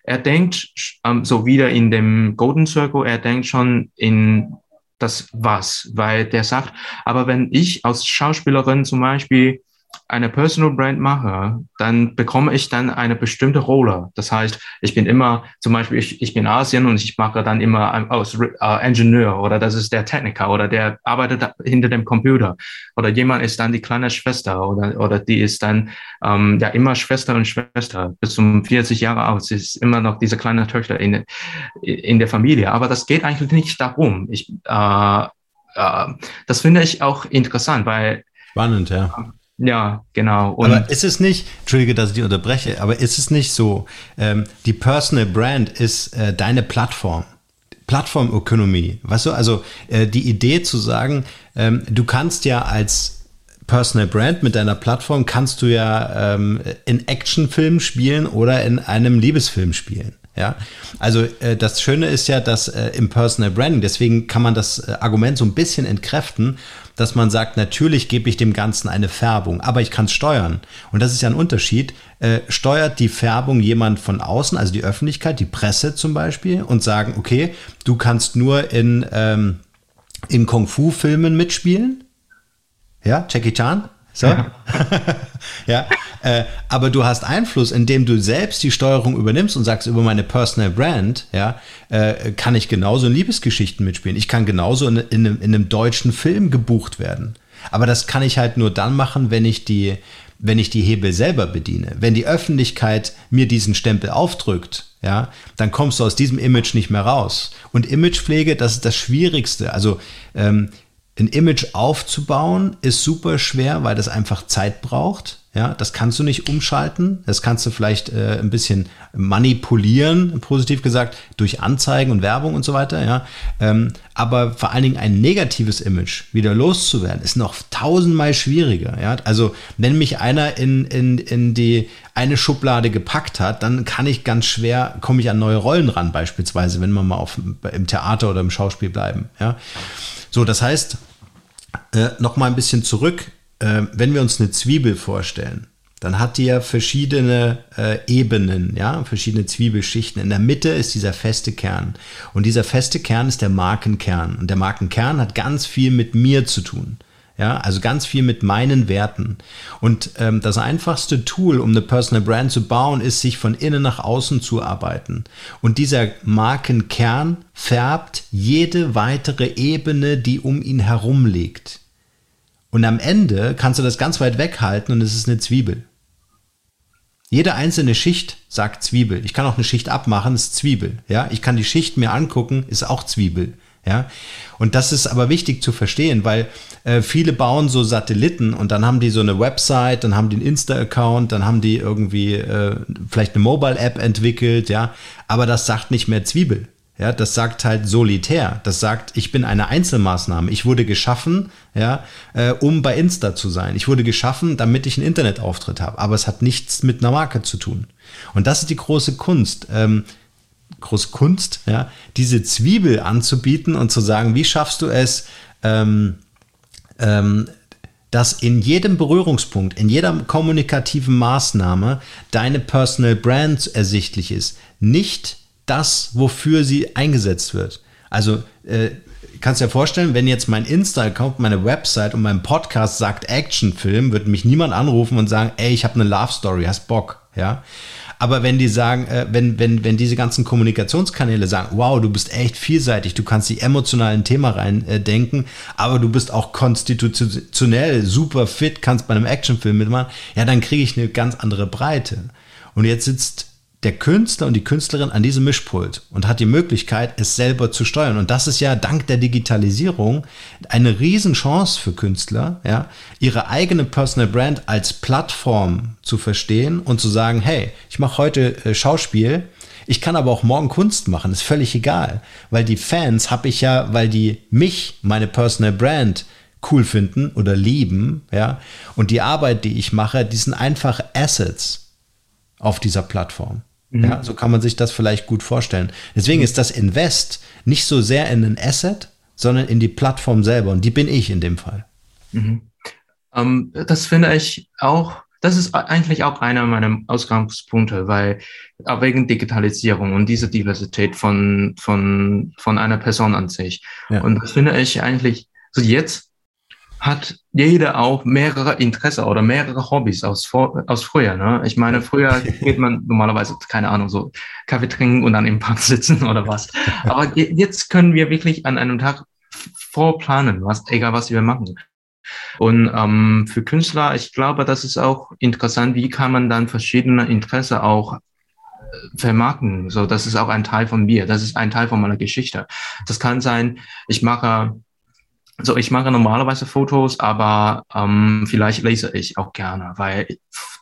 er denkt ähm, so wieder in dem Golden Circle, er denkt schon in das Was, weil der sagt, aber wenn ich als Schauspielerin zum Beispiel eine Personal Brand mache, dann bekomme ich dann eine bestimmte Rolle. Das heißt, ich bin immer, zum Beispiel, ich, ich bin Asien und ich mache dann immer aus äh, Ingenieur oder das ist der Techniker oder der arbeitet hinter dem Computer oder jemand ist dann die kleine Schwester oder, oder die ist dann ähm, ja immer Schwester und Schwester bis zum 40 Jahre alt. Sie ist immer noch diese kleine Töchter in, in der Familie. Aber das geht eigentlich nicht darum. Ich, äh, äh, das finde ich auch interessant, weil Spannend, ja. Ja, genau. Und aber ist es nicht, entschuldige, dass ich dich unterbreche, aber ist es nicht so, ähm, die Personal Brand ist äh, deine Plattform. Plattformökonomie. Weißt du, also äh, die Idee zu sagen, ähm, du kannst ja als Personal Brand mit deiner Plattform kannst du ja ähm, in Actionfilmen spielen oder in einem Liebesfilm spielen. Ja, also äh, das Schöne ist ja, dass äh, im Personal Branding, deswegen kann man das äh, Argument so ein bisschen entkräften, dass man sagt, natürlich gebe ich dem Ganzen eine Färbung, aber ich kann es steuern. Und das ist ja ein Unterschied. Äh, steuert die Färbung jemand von außen, also die Öffentlichkeit, die Presse zum Beispiel, und sagen, okay, du kannst nur in, ähm, in Kung-Fu-Filmen mitspielen? Ja, Jackie Chan? So? Ja. ja. Äh, aber du hast Einfluss, indem du selbst die Steuerung übernimmst und sagst, über meine Personal Brand, ja, äh, kann ich genauso in Liebesgeschichten mitspielen. Ich kann genauso in, in, einem, in einem deutschen Film gebucht werden. Aber das kann ich halt nur dann machen, wenn ich die, wenn ich die Hebel selber bediene. Wenn die Öffentlichkeit mir diesen Stempel aufdrückt, ja, dann kommst du aus diesem Image nicht mehr raus. Und Imagepflege, das ist das Schwierigste. Also ähm, ein Image aufzubauen ist super schwer, weil das einfach Zeit braucht. Ja, das kannst du nicht umschalten. Das kannst du vielleicht äh, ein bisschen manipulieren, positiv gesagt, durch Anzeigen und Werbung und so weiter. Ja, ähm, aber vor allen Dingen ein negatives Image wieder loszuwerden, ist noch tausendmal schwieriger. Ja, also wenn mich einer in, in, in die eine Schublade gepackt hat, dann kann ich ganz schwer, komme ich an neue Rollen ran, beispielsweise, wenn wir mal auf, im Theater oder im Schauspiel bleiben. Ja. So, das heißt, äh, noch mal ein bisschen zurück, äh, wenn wir uns eine Zwiebel vorstellen, dann hat die ja verschiedene äh, Ebenen, ja, verschiedene Zwiebelschichten. In der Mitte ist dieser feste Kern. Und dieser feste Kern ist der Markenkern. Und der Markenkern hat ganz viel mit mir zu tun. Ja, also ganz viel mit meinen Werten. Und ähm, das einfachste Tool, um eine Personal Brand zu bauen, ist, sich von innen nach außen zu arbeiten. Und dieser Markenkern färbt jede weitere Ebene, die um ihn herum liegt. Und am Ende kannst du das ganz weit weghalten und es ist eine Zwiebel. Jede einzelne Schicht sagt Zwiebel. Ich kann auch eine Schicht abmachen, ist Zwiebel. Ja, ich kann die Schicht mir angucken, ist auch Zwiebel. Ja, und das ist aber wichtig zu verstehen, weil äh, viele bauen so Satelliten und dann haben die so eine Website, dann haben die einen Insta-Account, dann haben die irgendwie äh, vielleicht eine Mobile-App entwickelt, ja, aber das sagt nicht mehr Zwiebel. Ja, das sagt halt solitär. Das sagt, ich bin eine Einzelmaßnahme. Ich wurde geschaffen, ja, äh, um bei Insta zu sein. Ich wurde geschaffen, damit ich einen Internetauftritt habe. Aber es hat nichts mit einer Marke zu tun. Und das ist die große Kunst. Ähm, große Kunst, ja, diese Zwiebel anzubieten und zu sagen, wie schaffst du es, ähm, ähm, dass in jedem Berührungspunkt, in jeder kommunikativen Maßnahme deine Personal Brand ersichtlich ist. Nicht das, wofür sie eingesetzt wird. Also äh, kannst dir vorstellen, wenn jetzt mein Insta-Account, meine Website und mein Podcast sagt Actionfilm, wird mich niemand anrufen und sagen, ey, ich habe eine Love Story, hast Bock, ja? Aber wenn die sagen, äh, wenn, wenn, wenn diese ganzen Kommunikationskanäle sagen, wow, du bist echt vielseitig, du kannst die emotionalen Thema rein äh, aber du bist auch konstitutionell super fit, kannst bei einem Actionfilm mitmachen, ja, dann kriege ich eine ganz andere Breite. Und jetzt sitzt der Künstler und die Künstlerin an diesem Mischpult und hat die Möglichkeit, es selber zu steuern. Und das ist ja dank der Digitalisierung eine Riesenchance für Künstler, ja, ihre eigene Personal Brand als Plattform zu verstehen und zu sagen, hey, ich mache heute äh, Schauspiel, ich kann aber auch morgen Kunst machen, ist völlig egal, weil die Fans habe ich ja, weil die mich, meine Personal Brand cool finden oder lieben, ja, und die Arbeit, die ich mache, die sind einfach Assets auf dieser Plattform. Mhm. Ja, so kann man sich das vielleicht gut vorstellen. Deswegen mhm. ist das Invest nicht so sehr in ein Asset, sondern in die Plattform selber. Und die bin ich in dem Fall. Mhm. Ähm, das finde ich auch, das ist eigentlich auch einer meiner Ausgangspunkte, weil äh, wegen Digitalisierung und diese Diversität von, von, von einer Person an sich. Ja. Und das finde ich eigentlich, so jetzt hat jeder auch mehrere Interesse oder mehrere Hobbys aus, aus früher. Ne? Ich meine, früher geht man normalerweise, keine Ahnung, so Kaffee trinken und dann im Park sitzen oder was. Aber jetzt können wir wirklich an einem Tag vorplanen, was, egal was wir machen. Und ähm, für Künstler, ich glaube, das ist auch interessant, wie kann man dann verschiedene Interesse auch äh, vermarkten. So, das ist auch ein Teil von mir. Das ist ein Teil von meiner Geschichte. Das kann sein, ich mache so, ich mache normalerweise Fotos, aber ähm, vielleicht lese ich auch gerne, weil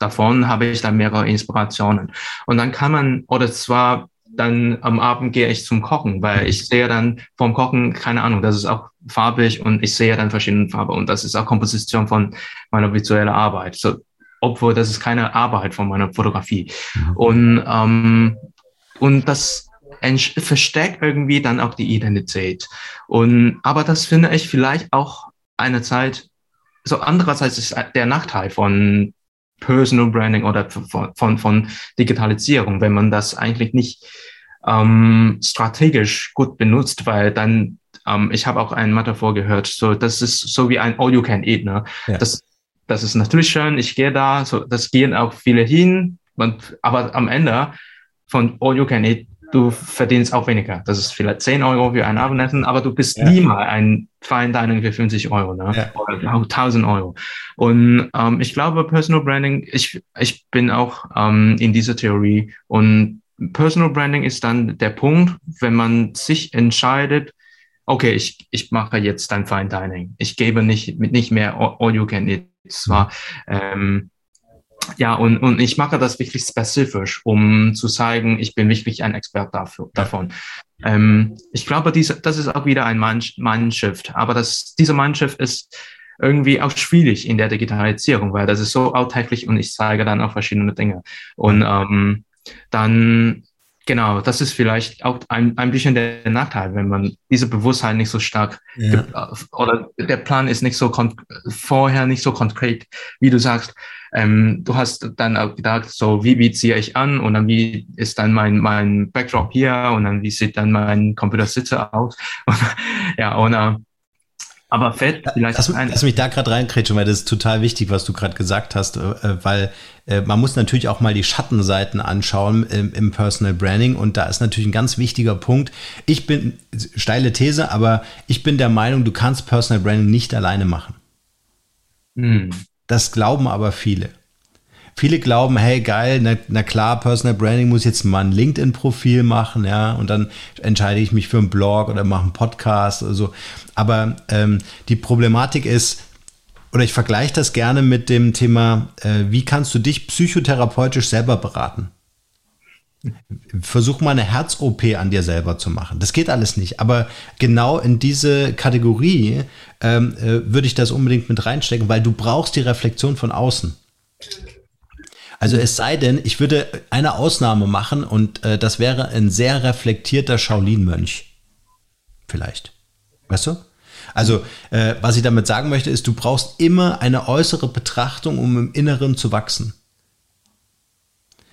davon habe ich dann mehrere Inspirationen. Und dann kann man, oder zwar dann am Abend gehe ich zum Kochen, weil ich sehe dann vom Kochen, keine Ahnung, das ist auch farbig und ich sehe dann verschiedene Farben und das ist auch Komposition von meiner visuellen Arbeit. So, obwohl das ist keine Arbeit von meiner Fotografie. Mhm. Und, ähm, und das versteckt irgendwie dann auch die Identität. Und, aber das finde ich vielleicht auch eine Zeit, so andererseits ist der Nachteil von Personal Branding oder von, von, von Digitalisierung, wenn man das eigentlich nicht ähm, strategisch gut benutzt, weil dann, ähm, ich habe auch einen Metaphor gehört, so das ist so wie ein All You Can Eat, ne? Ja. Das, das ist natürlich schön, ich gehe da, so das gehen auch viele hin, und, aber am Ende von All You Can Eat du verdienst auch weniger. Das ist vielleicht 10 Euro für ein Abendessen, aber du bist ja. nie mal ein Fine Dining für 50 Euro ne? Ja. oder 1000 Euro. Und ähm, ich glaube, Personal Branding, ich, ich bin auch ähm, in dieser Theorie und Personal Branding ist dann der Punkt, wenn man sich entscheidet, okay, ich, ich mache jetzt dann Fine Dining. Ich gebe nicht, nicht mehr All You Can Eat. Zwar, ähm, ja, und, und ich mache das wirklich spezifisch, um zu zeigen, ich bin wirklich ein Experte dafür, davon. Ähm, ich glaube, diese, das ist auch wieder ein Mindshift, aber das, diese Mindshift ist irgendwie auch schwierig in der Digitalisierung, weil das ist so alltäglich und ich zeige dann auch verschiedene Dinge. Und ähm, dann Genau, das ist vielleicht auch ein, ein bisschen der Nachteil, wenn man diese Bewusstheit nicht so stark ja. oder der Plan ist nicht so vorher nicht so konkret, wie du sagst. Ähm, du hast dann auch gedacht, so wie, wie ziehe ich an und dann wie ist dann mein mein Backdrop hier und dann wie sieht dann mein Computersitze aus und, ja und äh, aber fällt vielleicht lass, ein. Lass mich da gerade reinkrätschen, weil das ist total wichtig, was du gerade gesagt hast, äh, weil äh, man muss natürlich auch mal die Schattenseiten anschauen im, im, Personal Branding und da ist natürlich ein ganz wichtiger Punkt. Ich bin, steile These, aber ich bin der Meinung, du kannst Personal Branding nicht alleine machen. Hm. Das glauben aber viele. Viele glauben, hey geil, na, na, klar, Personal Branding muss jetzt mal ein LinkedIn-Profil machen, ja, und dann entscheide ich mich für einen Blog oder mache einen Podcast oder so. Aber ähm, die Problematik ist, oder ich vergleiche das gerne mit dem Thema, äh, wie kannst du dich psychotherapeutisch selber beraten? Versuch mal eine Herz-OP an dir selber zu machen. Das geht alles nicht. Aber genau in diese Kategorie ähm, äh, würde ich das unbedingt mit reinstecken, weil du brauchst die Reflexion von außen. Also es sei denn, ich würde eine Ausnahme machen und äh, das wäre ein sehr reflektierter Shaolin-Mönch. Vielleicht. Weißt du? Also, äh, was ich damit sagen möchte, ist, du brauchst immer eine äußere Betrachtung, um im Inneren zu wachsen.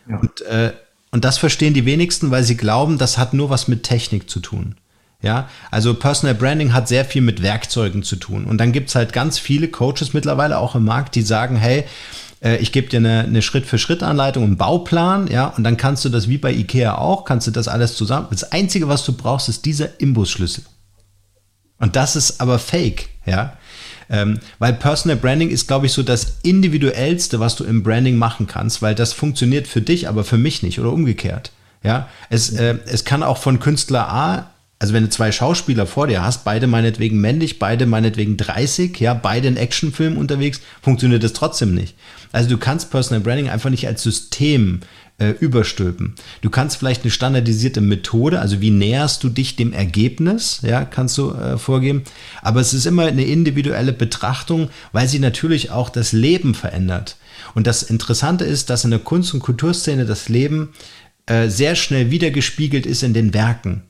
Ja. Und, äh, und das verstehen die wenigsten, weil sie glauben, das hat nur was mit Technik zu tun. Ja, also Personal Branding hat sehr viel mit Werkzeugen zu tun. Und dann gibt es halt ganz viele Coaches mittlerweile auch im Markt, die sagen, hey, äh, ich gebe dir eine, eine Schritt-für-Schritt-Anleitung, einen Bauplan, ja, und dann kannst du das wie bei Ikea auch, kannst du das alles zusammen. Das Einzige, was du brauchst, ist dieser Imbusschlüssel. Und das ist aber fake, ja. Ähm, weil Personal Branding ist, glaube ich, so das individuellste, was du im Branding machen kannst, weil das funktioniert für dich, aber für mich nicht oder umgekehrt. Ja, es, äh, es kann auch von Künstler A also wenn du zwei Schauspieler vor dir hast, beide meinetwegen männlich, beide meinetwegen 30, ja, beide in Actionfilmen unterwegs, funktioniert das trotzdem nicht. Also du kannst Personal Branding einfach nicht als System äh, überstülpen. Du kannst vielleicht eine standardisierte Methode, also wie näherst du dich dem Ergebnis, ja, kannst du äh, vorgeben. Aber es ist immer eine individuelle Betrachtung, weil sie natürlich auch das Leben verändert. Und das Interessante ist, dass in der Kunst- und Kulturszene das Leben äh, sehr schnell wiedergespiegelt ist in den Werken.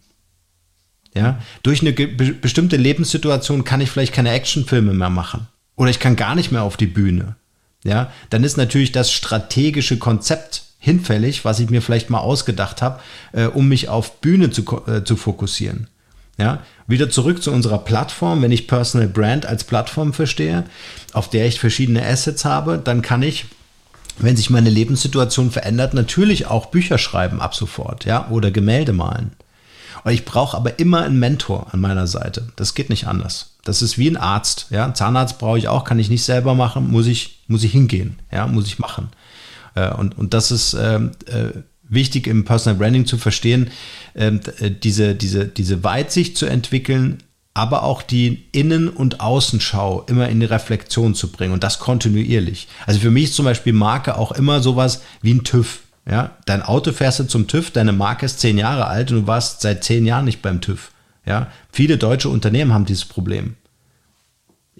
Ja, durch eine be bestimmte Lebenssituation kann ich vielleicht keine Actionfilme mehr machen. Oder ich kann gar nicht mehr auf die Bühne. Ja, dann ist natürlich das strategische Konzept hinfällig, was ich mir vielleicht mal ausgedacht habe, äh, um mich auf Bühne zu, äh, zu fokussieren. Ja, wieder zurück zu unserer Plattform. Wenn ich Personal Brand als Plattform verstehe, auf der ich verschiedene Assets habe, dann kann ich wenn sich meine Lebenssituation verändert, natürlich auch Bücher schreiben ab sofort, ja, oder Gemälde malen. Und ich brauche aber immer einen Mentor an meiner Seite. Das geht nicht anders. Das ist wie ein Arzt, ja. Zahnarzt brauche ich auch, kann ich nicht selber machen, muss ich, muss ich hingehen, ja, muss ich machen. Äh, und, und das ist ähm, äh, wichtig im Personal Branding zu verstehen, ähm, äh, diese, diese, diese Weitsicht zu entwickeln, aber auch die Innen- und Außenschau immer in die Reflexion zu bringen und das kontinuierlich. Also für mich ist zum Beispiel Marke auch immer sowas wie ein TÜV. Ja, dein Auto fährst du zum TÜV, deine Marke ist zehn Jahre alt und du warst seit zehn Jahren nicht beim TÜV. Ja, viele deutsche Unternehmen haben dieses Problem.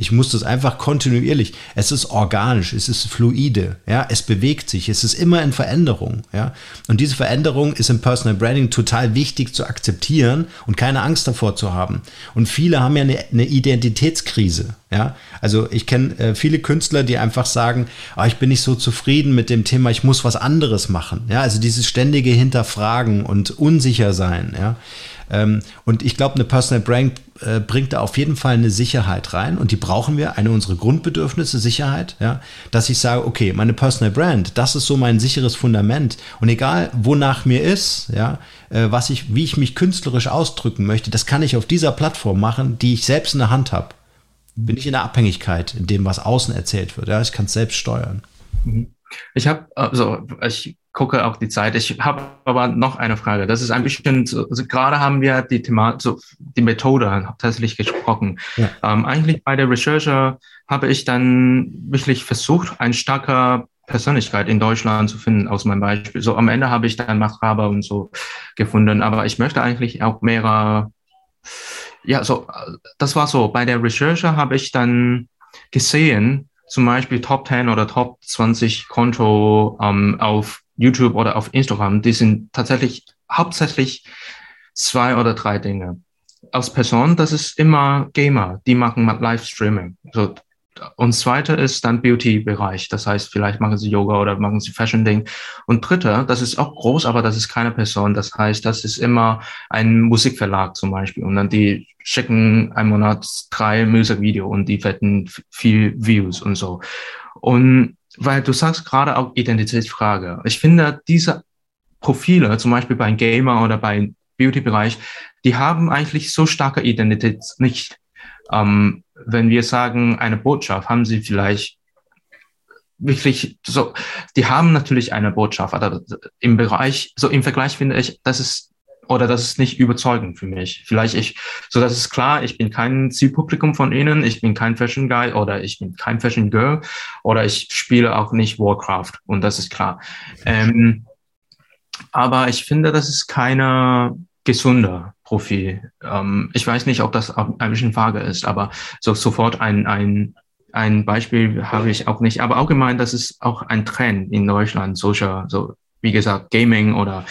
Ich muss das einfach kontinuierlich. Es ist organisch, es ist fluide, ja, es bewegt sich, es ist immer in Veränderung, ja. Und diese Veränderung ist im Personal Branding total wichtig zu akzeptieren und keine Angst davor zu haben. Und viele haben ja eine, eine Identitätskrise, ja. Also ich kenne äh, viele Künstler, die einfach sagen, oh, ich bin nicht so zufrieden mit dem Thema, ich muss was anderes machen, ja. Also dieses ständige Hinterfragen und unsicher sein, ja. Ähm, und ich glaube, eine Personal Brand äh, bringt da auf jeden Fall eine Sicherheit rein und die brauchen wir, eine unserer Grundbedürfnisse, Sicherheit, ja, dass ich sage, okay, meine Personal Brand, das ist so mein sicheres Fundament und egal, wonach mir ist, ja, äh, was ich, wie ich mich künstlerisch ausdrücken möchte, das kann ich auf dieser Plattform machen, die ich selbst in der Hand habe. Bin ich in der Abhängigkeit in dem, was außen erzählt wird, ja, ich kann es selbst steuern. Mhm. Ich habe, also ich gucke auch die Zeit. Ich habe aber noch eine Frage. Das ist ein bisschen, also gerade haben wir die Thema, so die Methode tatsächlich gesprochen. Ja. Ähm, eigentlich bei der Recherche habe ich dann wirklich versucht, ein starker Persönlichkeit in Deutschland zu finden, aus meinem Beispiel. So am Ende habe ich dann Machthaber und so gefunden, aber ich möchte eigentlich auch mehrere, ja, so, das war so. Bei der Recherche habe ich dann gesehen, zum Beispiel Top 10 oder Top 20 Konto ähm, auf YouTube oder auf Instagram, die sind tatsächlich hauptsächlich zwei oder drei Dinge. Als Person, das ist immer Gamer, die machen Livestreaming. So, und zweite ist dann Beauty-Bereich. Das heißt, vielleicht machen sie Yoga oder machen sie Fashion-Ding. Und dritte, das ist auch groß, aber das ist keine Person. Das heißt, das ist immer ein Musikverlag zum Beispiel. Und dann die schicken ein Monat drei Musikvideo und die wetten viel Views und so. Und weil du sagst gerade auch Identitätsfrage. Ich finde, diese Profile, zum Beispiel bei Gamer oder bei Beauty-Bereich, die haben eigentlich so starke Identität nicht. Ähm, wenn wir sagen, eine Botschaft, haben sie vielleicht wirklich so, die haben natürlich eine Botschaft, aber im Bereich, so im Vergleich finde ich, das ist, oder das ist nicht überzeugend für mich. Vielleicht ich, so das ist klar, ich bin kein Zielpublikum von ihnen, ich bin kein Fashion Guy oder ich bin kein Fashion Girl oder ich spiele auch nicht Warcraft und das ist klar. Ähm, aber ich finde, das ist keine gesunder Profil. Ähm, ich weiß nicht, ob das ein bisschen vage ist, aber so sofort ein, ein, ein Beispiel habe ich auch nicht. Aber allgemein, das ist auch ein Trend in Deutschland, solcher, so wie gesagt, Gaming oder,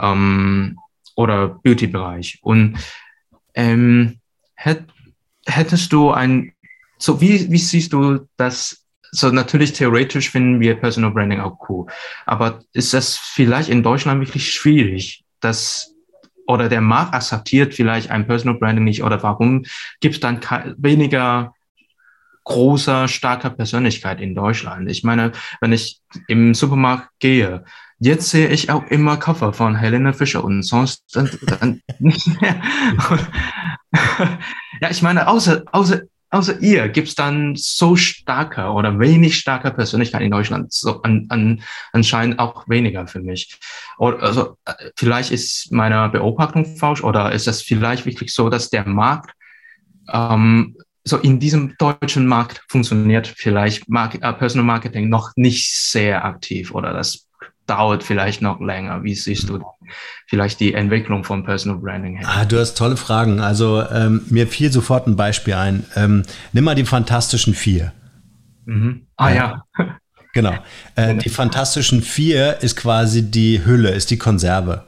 ähm, oder Beauty-Bereich. Und ähm, hätt, hättest du ein, so wie, wie siehst du das so natürlich theoretisch finden wir Personal Branding auch cool. Aber ist das vielleicht in Deutschland wirklich schwierig, dass oder der Markt akzeptiert vielleicht ein Personal Branding nicht oder warum gibt es dann weniger großer, starker Persönlichkeit in Deutschland? Ich meine, wenn ich im Supermarkt gehe, jetzt sehe ich auch immer Cover von Helena Fischer und sonst dann, nicht mehr. ja, ich meine, außer, außer außer ihr gibt es dann so starke oder wenig starke Persönlichkeit in Deutschland, so an, an, anscheinend auch weniger für mich. Oder, also, äh, vielleicht ist meine Beobachtung falsch oder ist es vielleicht wirklich so, dass der Markt ähm, so in diesem deutschen Markt funktioniert vielleicht Mark äh, Personal Marketing noch nicht sehr aktiv oder das dauert vielleicht noch länger. Wie siehst du vielleicht die Entwicklung von Personal Branding? Her? Ah, du hast tolle Fragen. Also ähm, mir fiel sofort ein Beispiel ein. Ähm, nimm mal die Fantastischen Vier. Mhm. Ah ja. Genau. Äh, die Fantastischen Vier ist quasi die Hülle, ist die Konserve.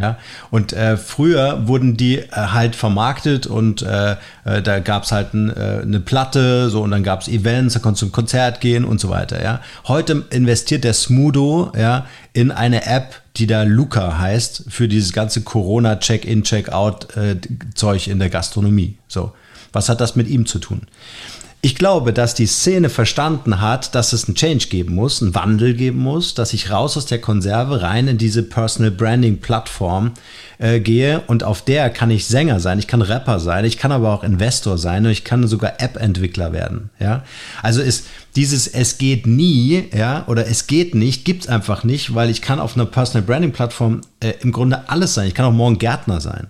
Ja, und äh, früher wurden die äh, halt vermarktet und äh, äh da gab es halt ein, äh, eine Platte, so und dann gab es Events, da konntest du ein Konzert gehen und so weiter. Ja, heute investiert der Smudo ja in eine App, die da Luca heißt für dieses ganze Corona Check-in Check-out äh, Zeug in der Gastronomie. So, was hat das mit ihm zu tun? Ich glaube, dass die Szene verstanden hat, dass es einen Change geben muss, einen Wandel geben muss, dass ich raus aus der Konserve rein in diese Personal Branding Plattform äh, gehe und auf der kann ich Sänger sein, ich kann Rapper sein, ich kann aber auch Investor sein und ich kann sogar App-Entwickler werden. Ja, also ist dieses es geht nie, ja, oder es geht nicht, gibt es einfach nicht, weil ich kann auf einer Personal Branding Plattform äh, im Grunde alles sein. Ich kann auch morgen Gärtner sein.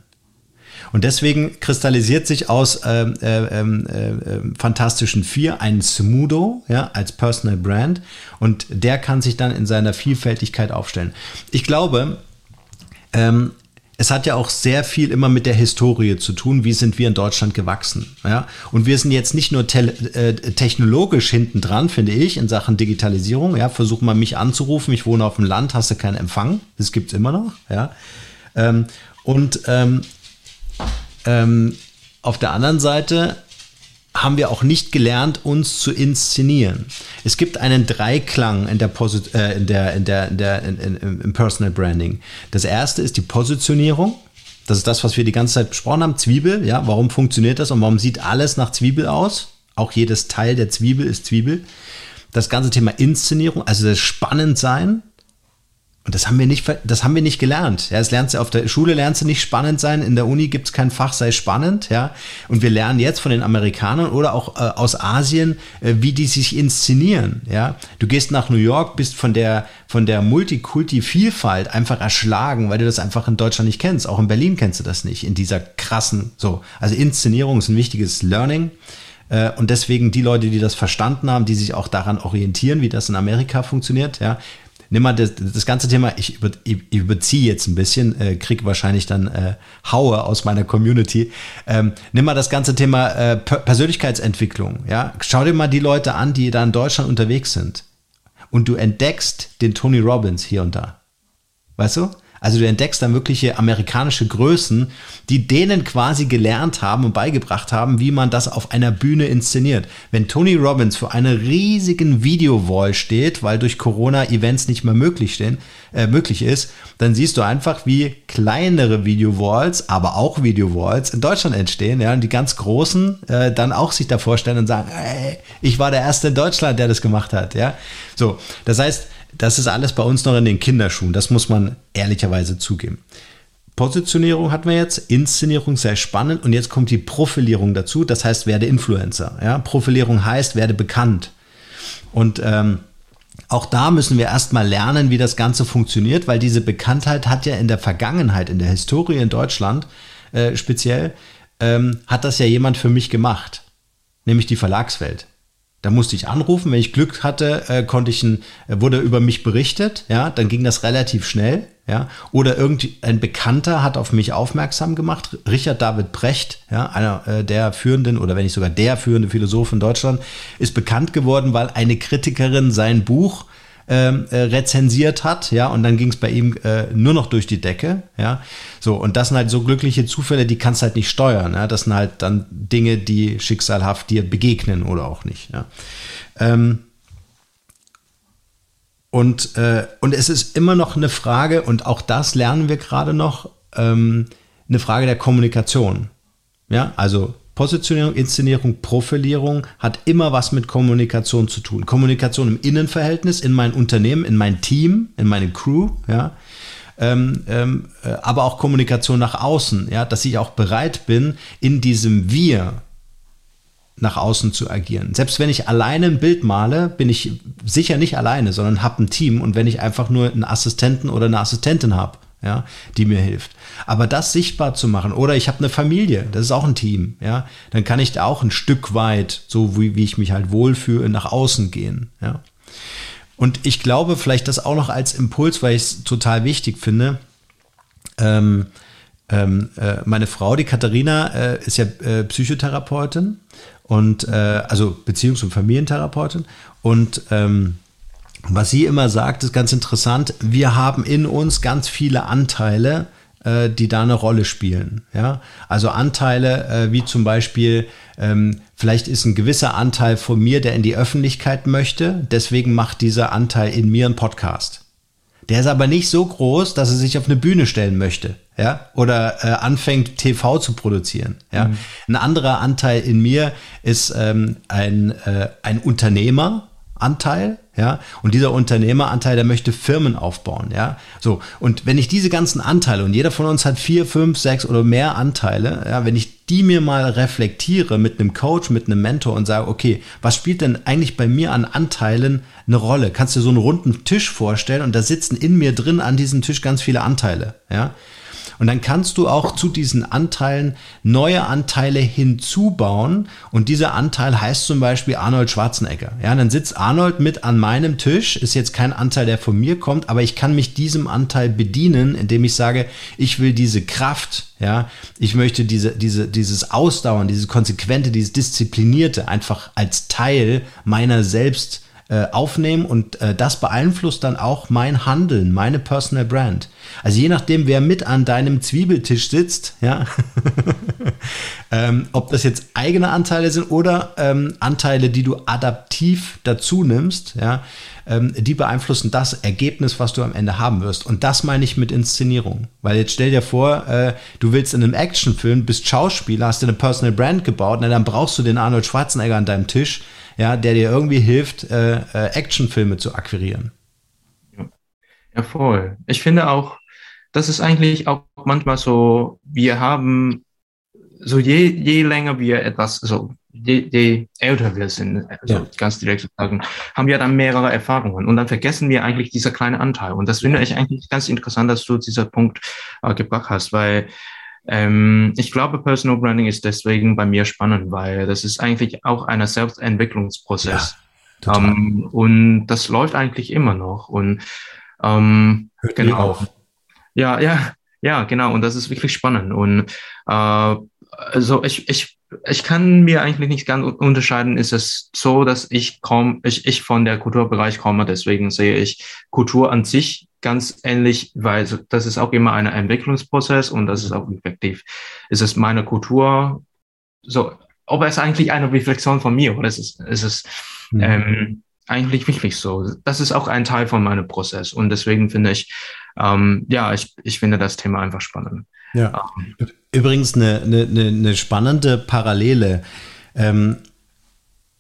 Und deswegen kristallisiert sich aus ähm, äh, ähm, äh, äh, Fantastischen Vier ein Smudo ja, als Personal Brand und der kann sich dann in seiner Vielfältigkeit aufstellen. Ich glaube, ähm, es hat ja auch sehr viel immer mit der Historie zu tun. Wie sind wir in Deutschland gewachsen? Ja? Und wir sind jetzt nicht nur äh, technologisch hinten dran, finde ich, in Sachen Digitalisierung. Ja? Versuch mal mich anzurufen. Ich wohne auf dem Land, hast du keinen Empfang. Das gibt es immer noch. Ja? Ähm, und ähm, ähm, auf der anderen Seite haben wir auch nicht gelernt, uns zu inszenieren. Es gibt einen Dreiklang in der, Posit äh, in der, in der, in der, in, in, im Personal Branding. Das erste ist die Positionierung. Das ist das, was wir die ganze Zeit besprochen haben. Zwiebel, ja, warum funktioniert das und warum sieht alles nach Zwiebel aus? Auch jedes Teil der Zwiebel ist Zwiebel. Das ganze Thema Inszenierung, also das Spannendsein, und das haben wir nicht, das haben wir nicht gelernt. Ja, das lernst du auf der Schule lernst du nicht spannend sein. In der Uni gibt es kein Fach, sei spannend. Ja, und wir lernen jetzt von den Amerikanern oder auch äh, aus Asien, äh, wie die sich inszenieren. Ja, du gehst nach New York, bist von der von der Multikulti-Vielfalt einfach erschlagen, weil du das einfach in Deutschland nicht kennst. Auch in Berlin kennst du das nicht in dieser krassen so. Also Inszenierung ist ein wichtiges Learning. Äh, und deswegen die Leute, die das verstanden haben, die sich auch daran orientieren, wie das in Amerika funktioniert, ja, nimm mal das, das ganze Thema, ich, über, ich überziehe jetzt ein bisschen, äh, krieg wahrscheinlich dann äh, Haue aus meiner Community. Ähm, nimm mal das ganze Thema äh, Persönlichkeitsentwicklung. Ja? Schau dir mal die Leute an, die da in Deutschland unterwegs sind. Und du entdeckst den Tony Robbins hier und da. Weißt du? Also du entdeckst dann wirkliche amerikanische Größen, die denen quasi gelernt haben und beigebracht haben, wie man das auf einer Bühne inszeniert. Wenn Tony Robbins vor einer riesigen Videowall steht, weil durch Corona Events nicht mehr möglich, stehen, äh, möglich ist, dann siehst du einfach, wie kleinere Videowalls, aber auch Videowalls in Deutschland entstehen, ja, und die ganz großen äh, dann auch sich da vorstellen und sagen, ey, ich war der Erste in Deutschland, der das gemacht hat, ja. So, das heißt, das ist alles bei uns noch in den Kinderschuhen. Das muss man ehrlicherweise zugeben. Positionierung hatten wir jetzt, Inszenierung sehr spannend und jetzt kommt die Profilierung dazu. Das heißt, werde Influencer. Ja? Profilierung heißt, werde bekannt. Und ähm, auch da müssen wir erstmal lernen, wie das Ganze funktioniert, weil diese Bekanntheit hat ja in der Vergangenheit, in der Historie in Deutschland äh, speziell, ähm, hat das ja jemand für mich gemacht, nämlich die Verlagswelt. Da musste ich anrufen, wenn ich Glück hatte, äh, konnte ich ein, äh, wurde über mich berichtet, ja, dann ging das relativ schnell, ja. Oder irgendein Bekannter hat auf mich aufmerksam gemacht, Richard David Brecht, ja, einer äh, der führenden oder wenn nicht sogar der führende Philosoph in Deutschland, ist bekannt geworden, weil eine Kritikerin sein Buch ähm, äh, rezensiert hat, ja, und dann ging es bei ihm äh, nur noch durch die Decke, ja. So, und das sind halt so glückliche Zufälle, die kannst halt nicht steuern, ja. Das sind halt dann Dinge, die schicksalhaft dir begegnen oder auch nicht, ja. Ähm, und, äh, und es ist immer noch eine Frage, und auch das lernen wir gerade noch, ähm, eine Frage der Kommunikation. Ja, also Positionierung, Inszenierung, Profilierung hat immer was mit Kommunikation zu tun. Kommunikation im Innenverhältnis, in mein Unternehmen, in mein Team, in meine Crew, ja. Ähm, ähm, äh, aber auch Kommunikation nach außen, ja, dass ich auch bereit bin, in diesem Wir nach außen zu agieren. Selbst wenn ich alleine ein Bild male, bin ich sicher nicht alleine, sondern habe ein Team. Und wenn ich einfach nur einen Assistenten oder eine Assistentin habe, ja, die mir hilft. Aber das sichtbar zu machen, oder ich habe eine Familie, das ist auch ein Team, ja, dann kann ich da auch ein Stück weit, so wie, wie ich mich halt wohlfühle, nach außen gehen, ja. Und ich glaube, vielleicht das auch noch als Impuls, weil ich es total wichtig finde. Ähm, ähm, äh, meine Frau, die Katharina, äh, ist ja äh, Psychotherapeutin und äh, also Beziehungs- und Familientherapeutin und ähm, was sie immer sagt, ist ganz interessant. Wir haben in uns ganz viele Anteile, äh, die da eine Rolle spielen. Ja? Also Anteile äh, wie zum Beispiel, ähm, vielleicht ist ein gewisser Anteil von mir, der in die Öffentlichkeit möchte, deswegen macht dieser Anteil in mir einen Podcast. Der ist aber nicht so groß, dass er sich auf eine Bühne stellen möchte, ja, oder äh, anfängt TV zu produzieren. Ja, mhm. ein anderer Anteil in mir ist ähm, ein äh, ein Unternehmeranteil, ja, und dieser Unternehmeranteil, der möchte Firmen aufbauen, ja, so und wenn ich diese ganzen Anteile und jeder von uns hat vier, fünf, sechs oder mehr Anteile, ja, wenn ich die mir mal reflektiere mit einem Coach, mit einem Mentor und sage, okay, was spielt denn eigentlich bei mir an Anteilen eine Rolle? Kannst du dir so einen runden Tisch vorstellen und da sitzen in mir drin an diesem Tisch ganz viele Anteile, ja? Und dann kannst du auch zu diesen Anteilen neue Anteile hinzubauen. Und dieser Anteil heißt zum Beispiel Arnold Schwarzenegger. Ja, dann sitzt Arnold mit an meinem Tisch. Ist jetzt kein Anteil, der von mir kommt, aber ich kann mich diesem Anteil bedienen, indem ich sage, ich will diese Kraft, ja, ich möchte diese, diese, dieses Ausdauern, dieses Konsequente, dieses Disziplinierte einfach als Teil meiner selbst äh, aufnehmen und äh, das beeinflusst dann auch mein Handeln, meine Personal Brand. Also je nachdem, wer mit an deinem Zwiebeltisch sitzt, ja, ähm, ob das jetzt eigene Anteile sind oder ähm, Anteile, die du adaptiv dazu nimmst, ja, ähm, die beeinflussen das Ergebnis, was du am Ende haben wirst. Und das meine ich mit Inszenierung. Weil jetzt stell dir vor, äh, du willst in einem Actionfilm, bist Schauspieler, hast dir eine Personal Brand gebaut, na, dann brauchst du den Arnold Schwarzenegger an deinem Tisch, ja, der dir irgendwie hilft, äh, äh, Actionfilme zu akquirieren. Ja, voll. Ich finde auch, das ist eigentlich auch manchmal so, wir haben, so je, je länger wir etwas, so je, je älter wir sind, also ja. ganz direkt zu sagen, haben wir dann mehrere Erfahrungen und dann vergessen wir eigentlich dieser kleine Anteil. Und das finde ich eigentlich ganz interessant, dass du dieser Punkt äh, gebracht hast, weil ähm, ich glaube, Personal Branding ist deswegen bei mir spannend, weil das ist eigentlich auch ein Selbstentwicklungsprozess. Ja, ähm, und das läuft eigentlich immer noch. Und ähm, Hört genau. auf. Ja, ja, ja, genau. Und das ist wirklich spannend. Und äh, also ich, ich ich kann mir eigentlich nicht ganz unterscheiden, ist es so, dass ich komme, ich, ich von der Kulturbereich komme, deswegen sehe ich Kultur an sich ganz ähnlich, weil das ist auch immer ein Entwicklungsprozess und das ist auch effektiv. Ist es meine Kultur, so, ob es eigentlich eine Reflexion von mir oder ist es, ist es mhm. ähm, eigentlich wirklich so. Das ist auch ein Teil von meinem Prozess und deswegen finde ich, ähm, ja, ich, ich finde das Thema einfach spannend. Ja. Ähm, Übrigens eine, eine, eine spannende Parallele. Ähm,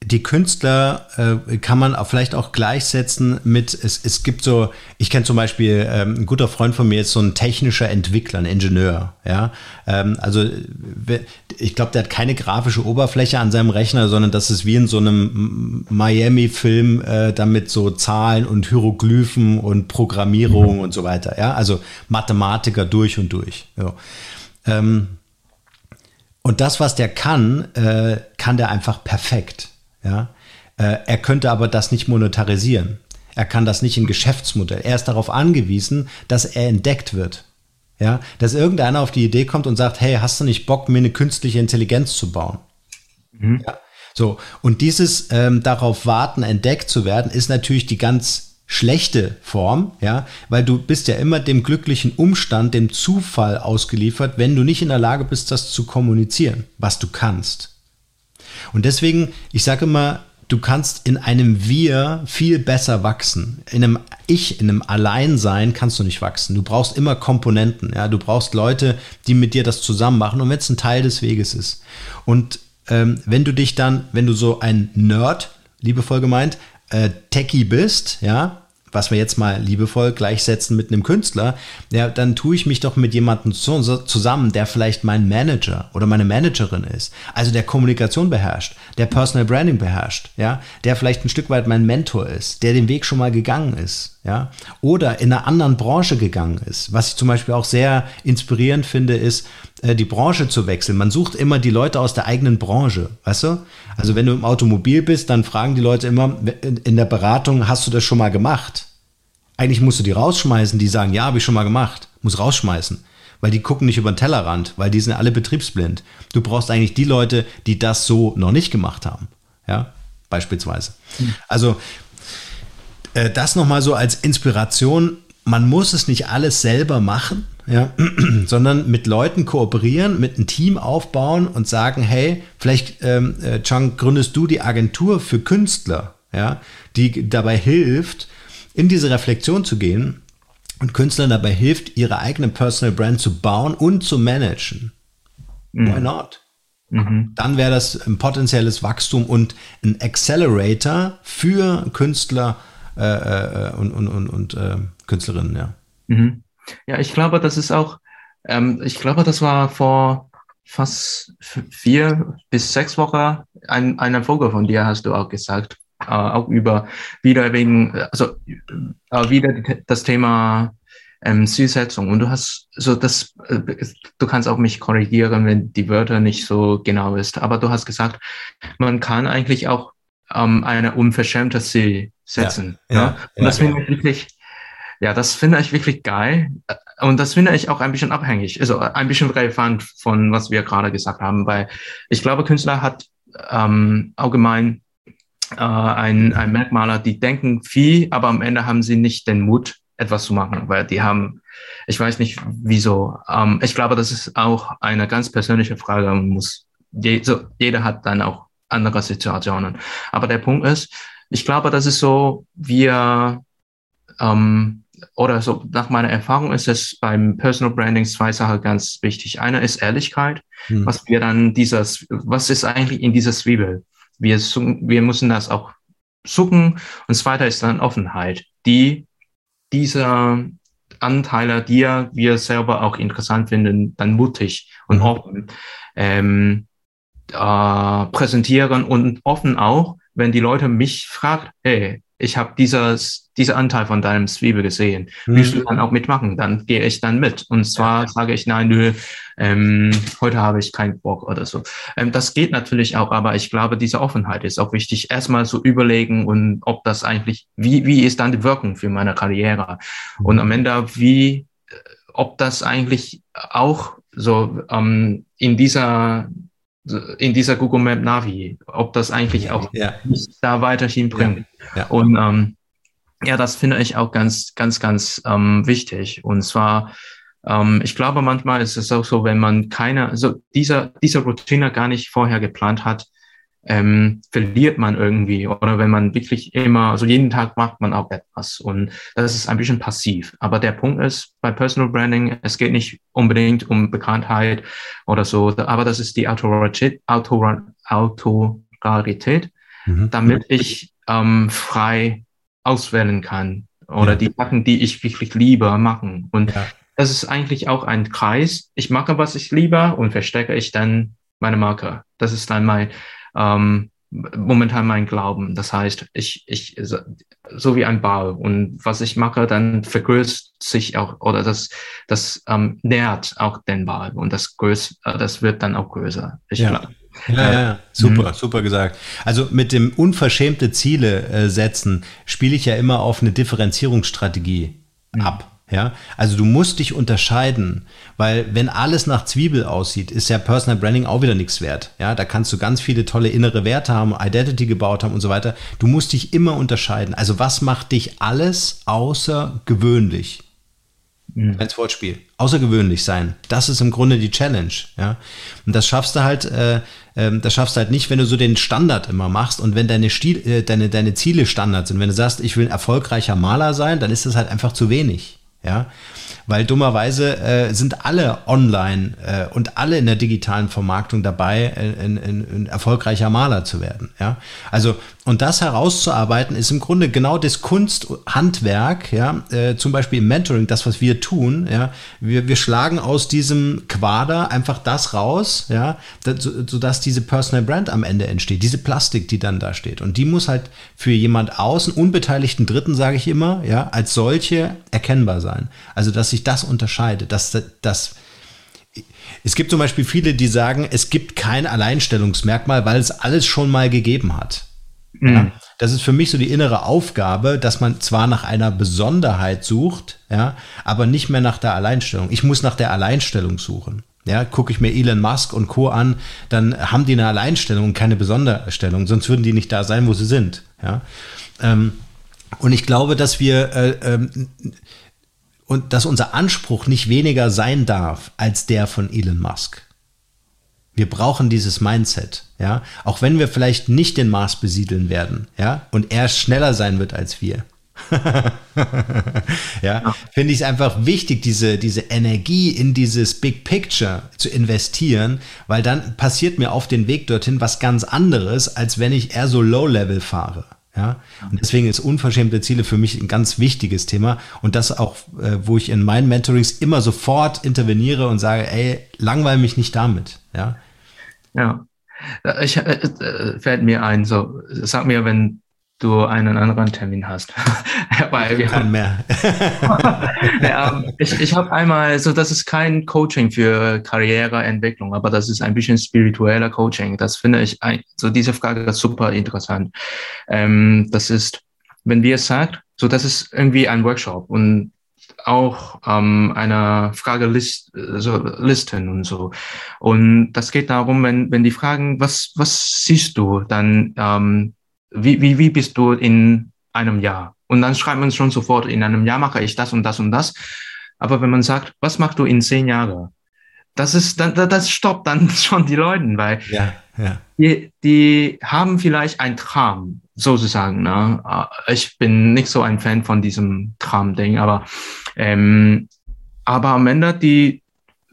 die Künstler äh, kann man auch vielleicht auch gleichsetzen mit, es, es gibt so, ich kenne zum Beispiel, ähm, ein guter Freund von mir ist so ein technischer Entwickler, ein Ingenieur, ja. Ähm, also ich glaube, der hat keine grafische Oberfläche an seinem Rechner, sondern das ist wie in so einem Miami-Film, äh, damit so Zahlen und Hieroglyphen und Programmierung mhm. und so weiter, ja. Also Mathematiker durch und durch. Ja. Ähm, und das, was der kann, äh, kann der einfach perfekt. Ja? Äh, er könnte aber das nicht monetarisieren. Er kann das nicht in Geschäftsmodell. Er ist darauf angewiesen, dass er entdeckt wird. Ja, dass irgendeiner auf die Idee kommt und sagt, hey, hast du nicht Bock, mir eine künstliche Intelligenz zu bauen? Mhm. Ja, so. Und dieses ähm, darauf warten, entdeckt zu werden, ist natürlich die ganz schlechte Form, ja, weil du bist ja immer dem glücklichen Umstand, dem Zufall ausgeliefert, wenn du nicht in der Lage bist, das zu kommunizieren, was du kannst. Und deswegen, ich sage immer, du kannst in einem Wir viel besser wachsen. In einem Ich, in einem Alleinsein kannst du nicht wachsen. Du brauchst immer Komponenten, ja, du brauchst Leute, die mit dir das zusammen machen und wenn es ein Teil des Weges ist. Und ähm, wenn du dich dann, wenn du so ein Nerd, liebevoll gemeint, äh, Techie bist, ja, was wir jetzt mal liebevoll gleichsetzen mit einem Künstler, ja, dann tue ich mich doch mit jemandem zusammen, der vielleicht mein Manager oder meine Managerin ist. Also der Kommunikation beherrscht, der Personal Branding beherrscht, ja, der vielleicht ein Stück weit mein Mentor ist, der den Weg schon mal gegangen ist, ja, oder in einer anderen Branche gegangen ist. Was ich zum Beispiel auch sehr inspirierend finde, ist, die Branche zu wechseln. Man sucht immer die Leute aus der eigenen Branche, weißt du? Also wenn du im Automobil bist, dann fragen die Leute immer in der Beratung, hast du das schon mal gemacht? Eigentlich musst du die rausschmeißen, die sagen, ja, habe ich schon mal gemacht, muss rausschmeißen. Weil die gucken nicht über den Tellerrand, weil die sind alle betriebsblind. Du brauchst eigentlich die Leute, die das so noch nicht gemacht haben. Ja, beispielsweise. Mhm. Also äh, das nochmal so als Inspiration. Man muss es nicht alles selber machen, ja, sondern mit Leuten kooperieren, mit einem Team aufbauen und sagen, hey, vielleicht, ähm, äh, Chang, gründest du die Agentur für Künstler, ja, die dabei hilft, in diese Reflexion zu gehen und Künstlern dabei hilft, ihre eigene Personal Brand zu bauen und zu managen. Mhm. Why not? Mhm. Dann wäre das ein potenzielles Wachstum und ein Accelerator für Künstler äh, äh, und, und, und, und äh, Künstlerinnen, ja. Mhm. Ja, ich glaube, das ist auch, ähm, ich glaube, das war vor fast vier bis sechs Wochen ein, eine Folge von dir, hast du auch gesagt, äh, auch über wieder wegen, also äh, wieder das Thema ähm, Zielsetzung. Und du hast so das, äh, du kannst auch mich korrigieren, wenn die Wörter nicht so genau ist. Aber du hast gesagt, man kann eigentlich auch ähm, eine unverschämte Ziel setzen. Ja, ja, ja? Und das finde ich wirklich, ja, das finde ich wirklich geil. Und das finde ich auch ein bisschen abhängig, also ein bisschen relevant von was wir gerade gesagt haben, weil ich glaube, Künstler hat ähm, allgemein äh, ein, ein Merkmaler, die denken viel, aber am Ende haben sie nicht den Mut, etwas zu machen, weil die haben, ich weiß nicht wieso. Ähm, ich glaube, das ist auch eine ganz persönliche Frage. Man muss, je, so, jeder hat dann auch andere Situationen. Aber der Punkt ist, ich glaube, das ist so, wir, ähm, oder so nach meiner Erfahrung ist es beim Personal Branding zwei Sachen ganz wichtig. Eine ist Ehrlichkeit, hm. was wir dann dieses, was ist eigentlich in dieser Zwiebel? Wir, wir müssen das auch suchen. Und zweiter ist dann Offenheit, die dieser Anteile, die wir selber auch interessant finden, dann mutig und mhm. offen ähm, äh, präsentieren und offen auch, wenn die Leute mich fragen, hey, ich habe dieses, dieser Anteil von deinem Zwiebel gesehen. Mhm. Willst du dann auch mitmachen? Dann gehe ich dann mit. Und zwar ja. sage ich, nein, nö, ähm, heute habe ich keinen Bock oder so. Ähm, das geht natürlich auch, aber ich glaube, diese Offenheit ist auch wichtig. Erstmal so überlegen und ob das eigentlich, wie, wie ist dann die Wirkung für meine Karriere? Und am Ende, wie, ob das eigentlich auch so ähm, in dieser in dieser Google Map Navi, ob das eigentlich auch ja. da weiterhin bringt. Ja. Ja. Und ähm, ja, das finde ich auch ganz, ganz, ganz ähm, wichtig. Und zwar, ähm, ich glaube, manchmal ist es auch so, wenn man keine, also dieser, dieser Routine gar nicht vorher geplant hat, ähm, verliert man irgendwie. Oder wenn man wirklich immer, also jeden Tag macht man auch etwas. Und das ist ein bisschen passiv. Aber der Punkt ist, bei Personal Branding, es geht nicht unbedingt um Bekanntheit oder so, aber das ist die Autorität, Autorität mhm. damit ich ähm, frei auswählen kann. Oder ja. die Sachen, die ich wirklich liebe, machen. Und ja. das ist eigentlich auch ein Kreis. Ich mache, was ich liebe und verstecke ich dann meine Marke. Das ist dann mein, ähm, momentan mein Glauben. Das heißt, ich, ich, so wie ein Ball und was ich mache, dann vergrößert sich auch oder das, das ähm, nährt auch den Ball und das größ, äh, das wird dann auch größer. Ich ja. Glaub. Ja, ja, ja, super, mhm. super gesagt. Also mit dem unverschämte Ziele äh, setzen spiele ich ja immer auf eine Differenzierungsstrategie mhm. ab. Ja, also du musst dich unterscheiden, weil wenn alles nach Zwiebel aussieht, ist ja Personal Branding auch wieder nichts wert. Ja, da kannst du ganz viele tolle innere Werte haben, Identity gebaut haben und so weiter. Du musst dich immer unterscheiden. Also was macht dich alles außergewöhnlich? Mhm. Als Wortspiel. Außergewöhnlich sein. Das ist im Grunde die Challenge. Ja, und das schaffst du halt. Äh, ähm, das schaffst du halt nicht, wenn du so den Standard immer machst und wenn deine, Stil, äh, deine, deine Ziele Standard sind. Wenn du sagst, ich will ein erfolgreicher Maler sein, dann ist das halt einfach zu wenig. Ja, weil dummerweise äh, sind alle online äh, und alle in der digitalen Vermarktung dabei, ein, ein, ein erfolgreicher Maler zu werden. Ja, also und das herauszuarbeiten ist im Grunde genau das Kunsthandwerk, ja, äh, zum Beispiel im Mentoring, das, was wir tun, ja, wir, wir schlagen aus diesem Quader einfach das raus, ja, das, sodass diese Personal Brand am Ende entsteht, diese Plastik, die dann da steht. Und die muss halt für jemand außen, unbeteiligten Dritten, sage ich immer, ja, als solche erkennbar sein. Also, dass sich das unterscheidet, dass das es gibt zum Beispiel viele, die sagen, es gibt kein Alleinstellungsmerkmal, weil es alles schon mal gegeben hat. Mhm. Ja, das ist für mich so die innere Aufgabe, dass man zwar nach einer Besonderheit sucht, ja, aber nicht mehr nach der Alleinstellung. Ich muss nach der Alleinstellung suchen. Ja, gucke ich mir Elon Musk und Co. an, dann haben die eine Alleinstellung und keine Besonderstellung, sonst würden die nicht da sein, wo sie sind. Ja, ähm, und ich glaube, dass wir äh, ähm, und dass unser Anspruch nicht weniger sein darf als der von Elon Musk. Wir brauchen dieses Mindset, ja, auch wenn wir vielleicht nicht den Mars besiedeln werden, ja, und er schneller sein wird als wir. ja, finde ich es einfach wichtig, diese, diese Energie in dieses Big Picture zu investieren, weil dann passiert mir auf den Weg dorthin was ganz anderes, als wenn ich eher so Low-Level fahre. Ja, und deswegen ist unverschämte Ziele für mich ein ganz wichtiges Thema und das auch, äh, wo ich in meinen Mentorings immer sofort interveniere und sage, ey, langweil mich nicht damit. Ja, ja. Ich, äh, äh, fällt mir ein, so, sag mir, wenn du einen anderen Termin hast. Weil wir haben mehr. ja, ich ich habe einmal, so das ist kein Coaching für Karriereentwicklung, aber das ist ein bisschen spiritueller Coaching. Das finde ich, so diese Frage ist super interessant. Ähm, das ist, wenn wir sagt, so das ist irgendwie ein Workshop und auch ähm, einer Fragelist, so Listen und so. Und das geht darum, wenn, wenn die fragen, was, was siehst du, dann ähm, wie, wie, wie bist du in einem Jahr? Und dann schreibt man schon sofort, in einem Jahr mache ich das und das und das. Aber wenn man sagt, was machst du in zehn Jahren? Das ist, dann, das stoppt dann schon die Leute, weil ja, ja. Die, die haben vielleicht einen Traum, sozusagen. Ne? Äh, ich bin nicht so ein Fan von diesem Traum-Ding, aber, ähm, aber am Ende, die,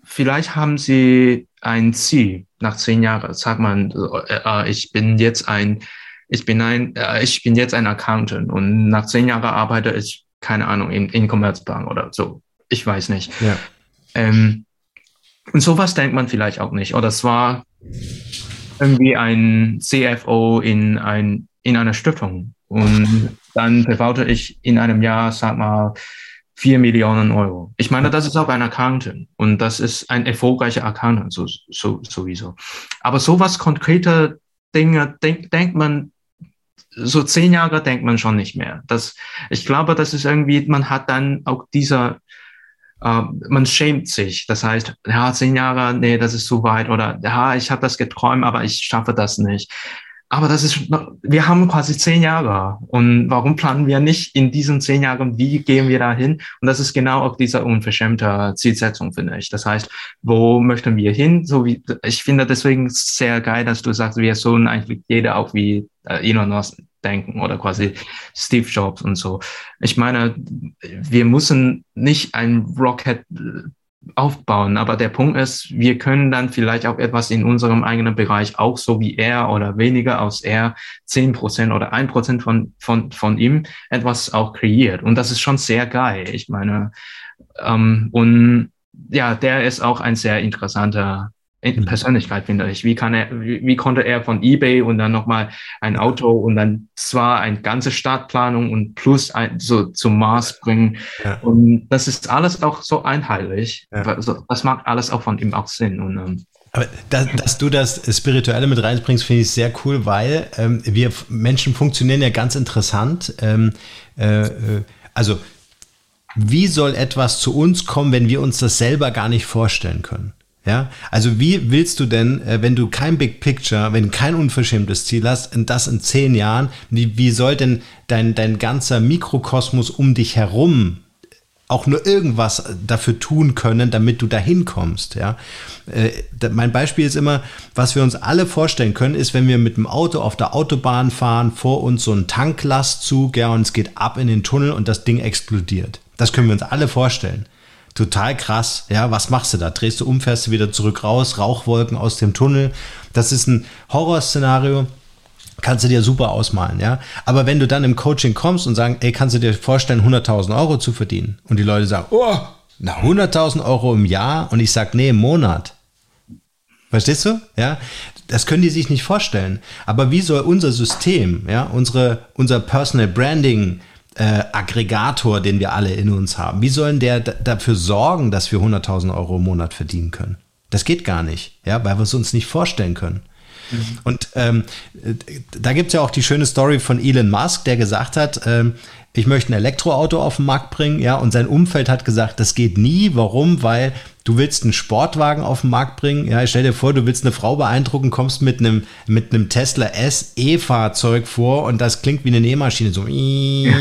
vielleicht haben sie ein Ziel nach zehn Jahren. Sagt man, äh, äh, ich bin jetzt ein ich bin ein, äh, ich bin jetzt ein Accountant und nach zehn Jahren arbeite ich, keine Ahnung, in, in Commerzbank oder so. Ich weiß nicht. Ja. Ähm, und sowas denkt man vielleicht auch nicht. Oder es war irgendwie ein CFO in, ein, in einer Stiftung. Und dann bewaute ich in einem Jahr, sag mal, vier Millionen Euro. Ich meine, das ist auch ein Accountant und das ist ein erfolgreicher Accountant so, so, sowieso. Aber sowas konkrete Dinge denk, denkt man so zehn Jahre denkt man schon nicht mehr. Das, ich glaube, das ist irgendwie, man hat dann auch dieser, äh, man schämt sich. Das heißt, ja, zehn Jahre, nee, das ist zu weit oder ja, ich habe das geträumt, aber ich schaffe das nicht. Aber das ist, wir haben quasi zehn Jahre. Und warum planen wir nicht in diesen zehn Jahren, wie gehen wir da hin? Und das ist genau auch diese unverschämte Zielsetzung, finde ich. Das heißt, wo möchten wir hin? So wie, ich finde deswegen sehr geil, dass du sagst, wir sollen eigentlich jeder auch wie äh, Elon Musk denken oder quasi Steve Jobs und so. Ich meine, wir müssen nicht ein Rocket aufbauen. Aber der Punkt ist, wir können dann vielleicht auch etwas in unserem eigenen Bereich auch so wie er oder weniger aus er zehn Prozent oder ein Prozent von, von, von ihm etwas auch kreiert. Und das ist schon sehr geil. Ich meine, ähm, und ja, der ist auch ein sehr interessanter. Persönlichkeit, finde ich. Wie kann er, wie, wie konnte er von eBay und dann nochmal ein Auto und dann zwar eine ganze Stadtplanung und plus ein, so zum Mars bringen. Ja. Und das ist alles auch so einheitlich. Ja. Das macht alles auch von ihm auch Sinn. Und, ähm, aber dass, dass, du das Spirituelle mit reinbringst, finde ich sehr cool, weil ähm, wir Menschen funktionieren ja ganz interessant. Ähm, äh, äh also, wie soll etwas zu uns kommen, wenn wir uns das selber gar nicht vorstellen können? Ja, also wie willst du denn, äh, wenn du kein Big Picture, wenn kein unverschämtes Ziel hast, das in zehn Jahren, wie, wie soll denn dein, dein ganzer Mikrokosmos um dich herum auch nur irgendwas dafür tun können, damit du dahin kommst. Ja? Äh, mein Beispiel ist immer, was wir uns alle vorstellen können, ist, wenn wir mit dem Auto auf der Autobahn fahren, vor uns so ein Tanklastzug, ja, und es geht ab in den Tunnel und das Ding explodiert. Das können wir uns alle vorstellen total krass. Ja, was machst du da? Drehst du um, fährst du wieder zurück raus, Rauchwolken aus dem Tunnel. Das ist ein Horrorszenario. Kannst du dir super ausmalen, ja. Aber wenn du dann im Coaching kommst und sagen, ey, kannst du dir vorstellen, 100.000 Euro zu verdienen? Und die Leute sagen, oh, na, 100.000 Euro im Jahr? Und ich sag, nee, im Monat. Verstehst du? Ja, das können die sich nicht vorstellen. Aber wie soll unser System, ja, unsere, unser Personal Branding, äh, Aggregator, den wir alle in uns haben. Wie sollen der dafür sorgen, dass wir 100.000 Euro im Monat verdienen können? Das geht gar nicht, ja, weil wir es uns nicht vorstellen können. Mhm. Und ähm, da gibt es ja auch die schöne Story von Elon Musk, der gesagt hat, ähm, ich möchte ein Elektroauto auf den Markt bringen, ja, und sein Umfeld hat gesagt, das geht nie. Warum? Weil du willst einen Sportwagen auf den Markt bringen. Ja, stell dir vor, du willst eine Frau beeindrucken, kommst mit einem, mit einem Tesla S E-Fahrzeug vor und das klingt wie eine Nähmaschine, so. Ja.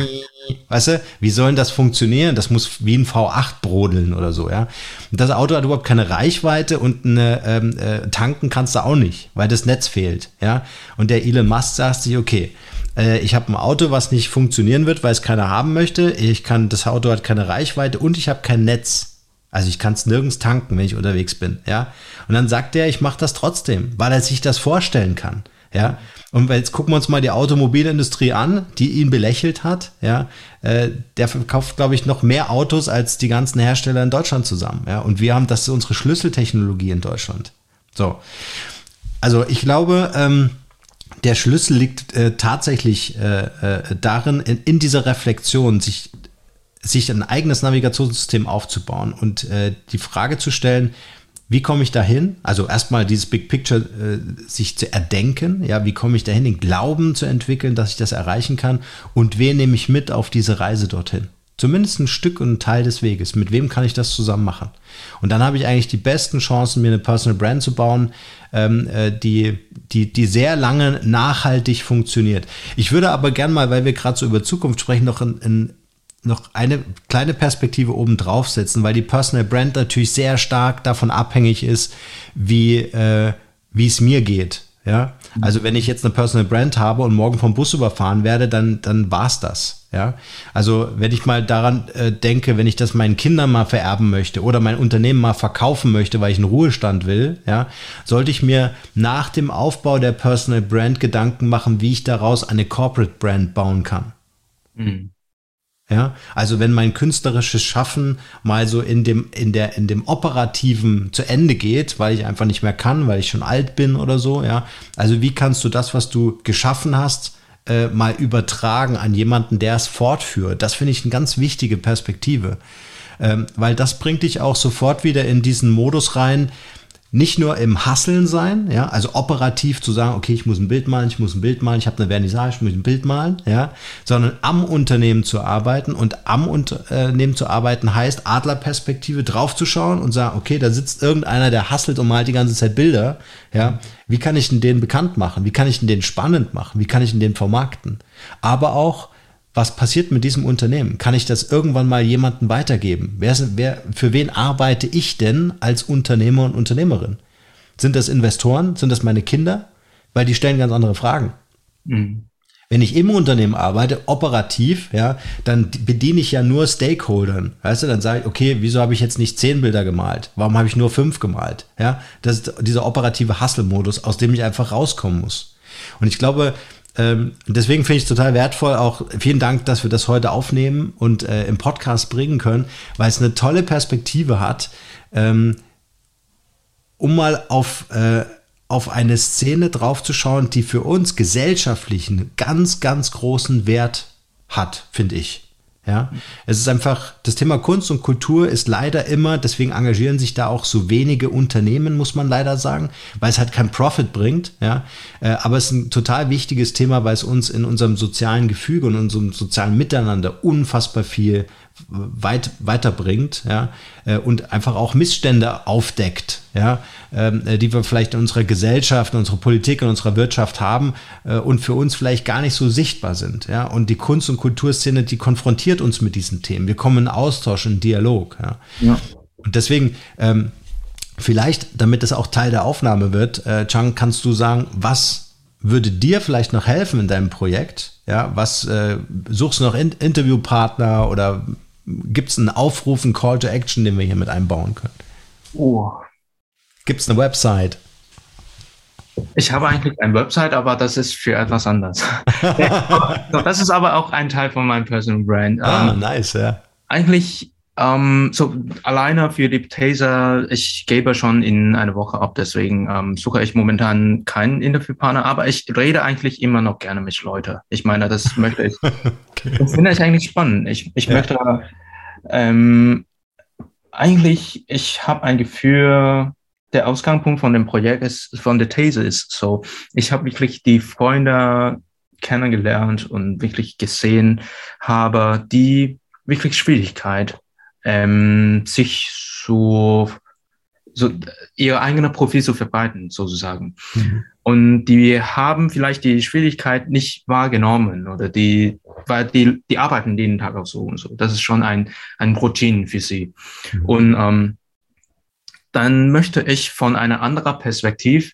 Weißt du, wie soll denn das funktionieren? Das muss wie ein V8 brodeln oder so, ja. Und das Auto hat überhaupt keine Reichweite und eine, ähm, äh, tanken kannst du auch nicht, weil das Netz fehlt, ja. Und der Elon Musk sagt sich, okay, äh, ich habe ein Auto, was nicht funktionieren wird, weil es keiner haben möchte. Ich kann, das Auto hat keine Reichweite und ich habe kein Netz. Also ich kann es nirgends tanken, wenn ich unterwegs bin, ja. Und dann sagt er, ich mache das trotzdem, weil er sich das vorstellen kann, ja. Und jetzt gucken wir uns mal die Automobilindustrie an, die ihn belächelt hat, ja. Äh, der verkauft, glaube ich, noch mehr Autos als die ganzen Hersteller in Deutschland zusammen, ja. Und wir haben, das ist unsere Schlüsseltechnologie in Deutschland. So. Also ich glaube, ähm, der Schlüssel liegt äh, tatsächlich äh, äh, darin, in, in, dieser Reflexion sich sich ein eigenes Navigationssystem aufzubauen und äh, die Frage zu stellen, wie komme ich dahin? Also erstmal dieses Big Picture äh, sich zu erdenken, ja, wie komme ich dahin, den Glauben zu entwickeln, dass ich das erreichen kann und wen nehme ich mit auf diese Reise dorthin? Zumindest ein Stück und ein Teil des Weges. Mit wem kann ich das zusammen machen? Und dann habe ich eigentlich die besten Chancen, mir eine Personal Brand zu bauen, ähm, äh, die, die, die sehr lange nachhaltig funktioniert. Ich würde aber gern mal, weil wir gerade so über Zukunft sprechen, noch ein, ein noch eine kleine Perspektive oben drauf setzen, weil die Personal Brand natürlich sehr stark davon abhängig ist, wie, äh, wie es mir geht. Ja, also wenn ich jetzt eine Personal Brand habe und morgen vom Bus überfahren werde, dann, dann war's das. Ja, also wenn ich mal daran äh, denke, wenn ich das meinen Kindern mal vererben möchte oder mein Unternehmen mal verkaufen möchte, weil ich einen Ruhestand will, ja, sollte ich mir nach dem Aufbau der Personal Brand Gedanken machen, wie ich daraus eine Corporate Brand bauen kann. Mhm. Ja, also wenn mein künstlerisches Schaffen mal so in dem, in der, in dem operativen zu Ende geht, weil ich einfach nicht mehr kann, weil ich schon alt bin oder so, ja. Also wie kannst du das, was du geschaffen hast, äh, mal übertragen an jemanden, der es fortführt? Das finde ich eine ganz wichtige Perspektive. Ähm, weil das bringt dich auch sofort wieder in diesen Modus rein, nicht nur im Hasseln sein, ja, also operativ zu sagen, okay, ich muss ein Bild malen, ich muss ein Bild malen, ich habe eine Vernissage, ich muss ein Bild malen, ja, sondern am Unternehmen zu arbeiten und am Unternehmen zu arbeiten heißt Adlerperspektive draufzuschauen und sagen, okay, da sitzt irgendeiner, der hasselt und malt die ganze Zeit Bilder, ja, wie kann ich denn den bekannt machen? Wie kann ich denn den spannend machen? Wie kann ich denn den vermarkten? Aber auch was passiert mit diesem Unternehmen? Kann ich das irgendwann mal jemandem weitergeben? Wer, wer, für wen arbeite ich denn als Unternehmer und Unternehmerin? Sind das Investoren? Sind das meine Kinder? Weil die stellen ganz andere Fragen. Mhm. Wenn ich im Unternehmen arbeite, operativ, ja, dann bediene ich ja nur Stakeholdern. Weißt du, dann sage ich, okay, wieso habe ich jetzt nicht zehn Bilder gemalt? Warum habe ich nur fünf gemalt? Ja, das ist dieser operative Hustle-Modus, aus dem ich einfach rauskommen muss. Und ich glaube, ähm, deswegen finde ich es total wertvoll, auch vielen Dank, dass wir das heute aufnehmen und äh, im Podcast bringen können, weil es eine tolle Perspektive hat, ähm, um mal auf, äh, auf eine Szene draufzuschauen, die für uns gesellschaftlich einen ganz, ganz großen Wert hat, finde ich. Ja, es ist einfach, das Thema Kunst und Kultur ist leider immer, deswegen engagieren sich da auch so wenige Unternehmen, muss man leider sagen, weil es halt kein Profit bringt. Ja, äh, aber es ist ein total wichtiges Thema, weil es uns in unserem sozialen Gefüge und unserem sozialen Miteinander unfassbar viel weit weiterbringt, ja, äh, und einfach auch Missstände aufdeckt, ja, ähm, äh, die wir vielleicht in unserer Gesellschaft, in unserer Politik, in unserer Wirtschaft haben äh, und für uns vielleicht gar nicht so sichtbar sind, ja. Und die Kunst- und Kulturszene, die konfrontiert uns mit diesen Themen. Wir kommen in Austausch, in Dialog, ja. ja. Und deswegen, ähm, vielleicht, damit das auch Teil der Aufnahme wird, äh, Chang, kannst du sagen, was würde dir vielleicht noch helfen in deinem Projekt? Ja, was äh, suchst du noch in Interviewpartner oder Gibt es einen Aufruf, einen Call to Action, den wir hier mit einbauen können? Oh. Gibt es eine Website? Ich habe eigentlich eine Website, aber das ist für etwas anders. das ist aber auch ein Teil von meinem Personal Brand. Ah, ähm, nice, ja. Eigentlich ähm, so alleine für die Taser, ich gebe schon in eine Woche ab, deswegen ähm, suche ich momentan keinen Interviewpartner, aber ich rede eigentlich immer noch gerne mit Leuten. Ich meine, das möchte ich, okay. das finde ich eigentlich spannend. Ich, ich ja. möchte ähm, eigentlich, ich habe ein Gefühl, der Ausgangspunkt von dem Projekt ist, von der These ist so, ich habe wirklich die Freunde kennengelernt und wirklich gesehen habe, die wirklich Schwierigkeit, ähm, sich zu so ihr eigenes Profil zu verbreiten, sozusagen. Mhm. Und die haben vielleicht die Schwierigkeit nicht wahrgenommen oder die, weil die, die arbeiten jeden Tag auch so und so. Das ist schon ein, ein Routine für sie. Mhm. Und ähm, dann möchte ich von einer anderen Perspektive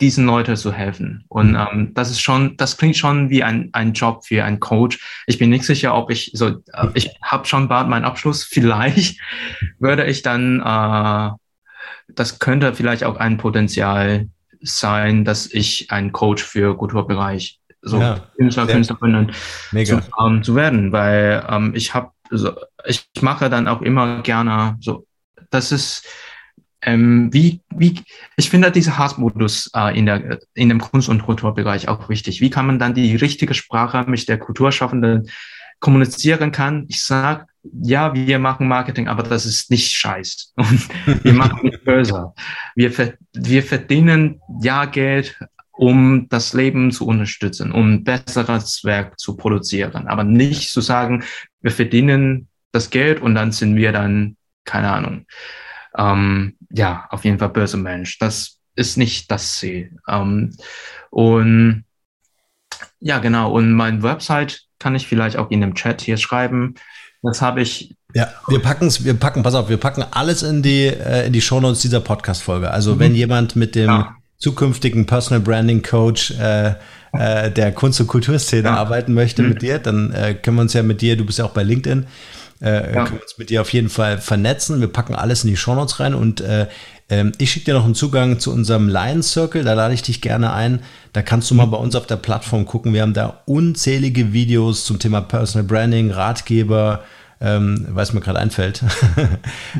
diesen Leuten zu helfen. Und mhm. ähm, das ist schon, das klingt schon wie ein, ein Job für einen Coach. Ich bin nicht sicher, ob ich so, äh, ich habe schon bald meinen Abschluss. Vielleicht würde ich dann, äh, das könnte vielleicht auch ein Potenzial sein, dass ich ein Coach für Kulturbereich, so ja, Künstler, Künstlerinnen zu, ähm, zu, werden, weil ähm, ich habe, so, ich mache dann auch immer gerne so, das ist ähm, wie, wie, ich finde dieser Hassmodus äh, in, der, in dem Kunst- und Kulturbereich auch wichtig. Wie kann man dann die richtige Sprache mit der Kulturschaffenden kommunizieren kann? Ich sage, ja, wir machen Marketing, aber das ist nicht scheiß. Und wir machen nicht böse. Wir, wir verdienen ja Geld, um das Leben zu unterstützen, um besseres Werk zu produzieren. Aber nicht zu sagen, wir verdienen das Geld und dann sind wir dann, keine Ahnung, ähm, ja, auf jeden Fall böse Mensch. Das ist nicht das Ziel. Ähm, und ja, genau. Und mein Website kann ich vielleicht auch in dem Chat hier schreiben. Das habe ich. Ja, wir packen es, wir packen, pass auf, wir packen alles in die, äh, in die Shownotes dieser Podcast-Folge. Also mhm. wenn jemand mit dem ja. zukünftigen Personal Branding Coach äh, äh, der Kunst- und Kulturszene ja. arbeiten möchte mhm. mit dir, dann äh, können wir uns ja mit dir, du bist ja auch bei LinkedIn, äh, ja. können wir uns mit dir auf jeden Fall vernetzen. Wir packen alles in die Shownotes rein und äh, ähm, ich schicke dir noch einen Zugang zu unserem Lions Circle, da lade ich dich gerne ein. Da kannst du mal bei uns auf der Plattform gucken. Wir haben da unzählige Videos zum Thema Personal Branding, Ratgeber, ähm, was mir gerade einfällt.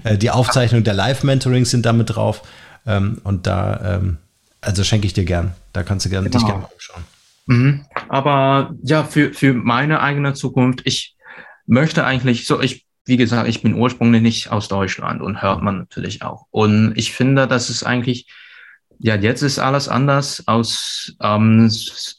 Äh, die Aufzeichnung der Live-Mentorings sind damit drauf. Ähm, und da, ähm, also schenke ich dir gern. Da kannst du gerne, genau. dich gerne anschauen. Mhm. Aber ja, für, für meine eigene Zukunft, ich möchte eigentlich so, ich wie gesagt, ich bin ursprünglich nicht aus Deutschland und hört man natürlich auch. Und ich finde, das ist eigentlich, ja, jetzt ist alles anders aus ähm,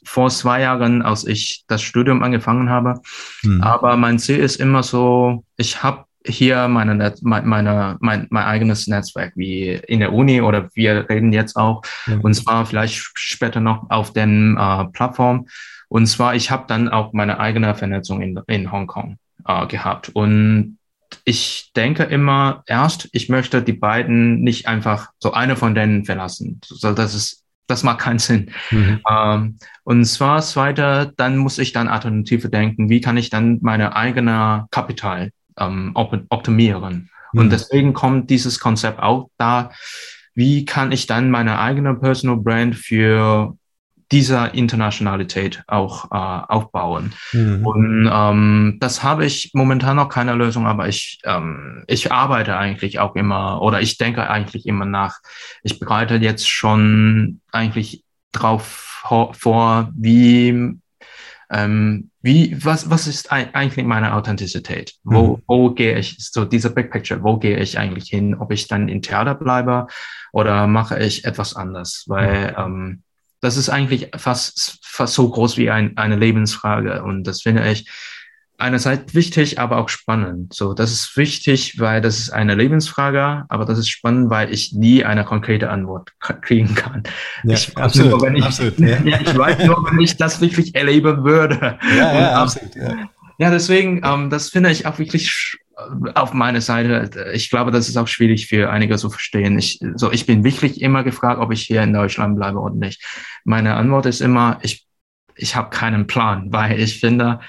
vor zwei Jahren, als ich das Studium angefangen habe. Mhm. Aber mein Ziel ist immer so, ich habe hier meine, Net meine, meine, mein, mein eigenes Netzwerk, wie in der Uni oder wir reden jetzt auch, mhm. und zwar vielleicht später noch auf den äh, Plattform. Und zwar, ich habe dann auch meine eigene Vernetzung in, in Hongkong äh, gehabt. Und ich denke immer erst, ich möchte die beiden nicht einfach so eine von denen verlassen. So, das ist, das macht keinen Sinn. Mhm. Ähm, und zwar zweiter, dann muss ich dann Alternative denken. Wie kann ich dann meine eigene Kapital ähm, optimieren? Mhm. Und deswegen kommt dieses Konzept auch da. Wie kann ich dann meine eigene Personal Brand für dieser Internationalität auch äh, aufbauen. Mhm. Und ähm, das habe ich momentan noch keine Lösung, aber ich, ähm, ich arbeite eigentlich auch immer oder ich denke eigentlich immer nach. Ich bereite jetzt schon eigentlich drauf vor, wie ähm, wie, was, was ist eigentlich meine Authentizität? Wo, mhm. wo gehe ich, so dieser Big Picture, wo gehe ich eigentlich hin? Ob ich dann in Theater bleibe oder mache ich etwas anders? Weil, mhm. ähm, das ist eigentlich fast, fast so groß wie ein, eine Lebensfrage. Und das finde ich einerseits wichtig, aber auch spannend. So, das ist wichtig, weil das ist eine Lebensfrage, aber das ist spannend, weil ich nie eine konkrete Antwort kriegen kann. Ja, ich, absolut, nur, wenn ich, absolut, ja. ja. ich weiß nur, wenn ich das wirklich erleben würde. Ja, ja, absolut, ja. ja deswegen, ähm, das finde ich auch wirklich auf meine Seite, ich glaube, das ist auch schwierig für einige zu verstehen. Ich, so, ich bin wirklich immer gefragt, ob ich hier in Deutschland bleibe oder nicht. Meine Antwort ist immer, ich, ich habe keinen Plan, weil ich finde,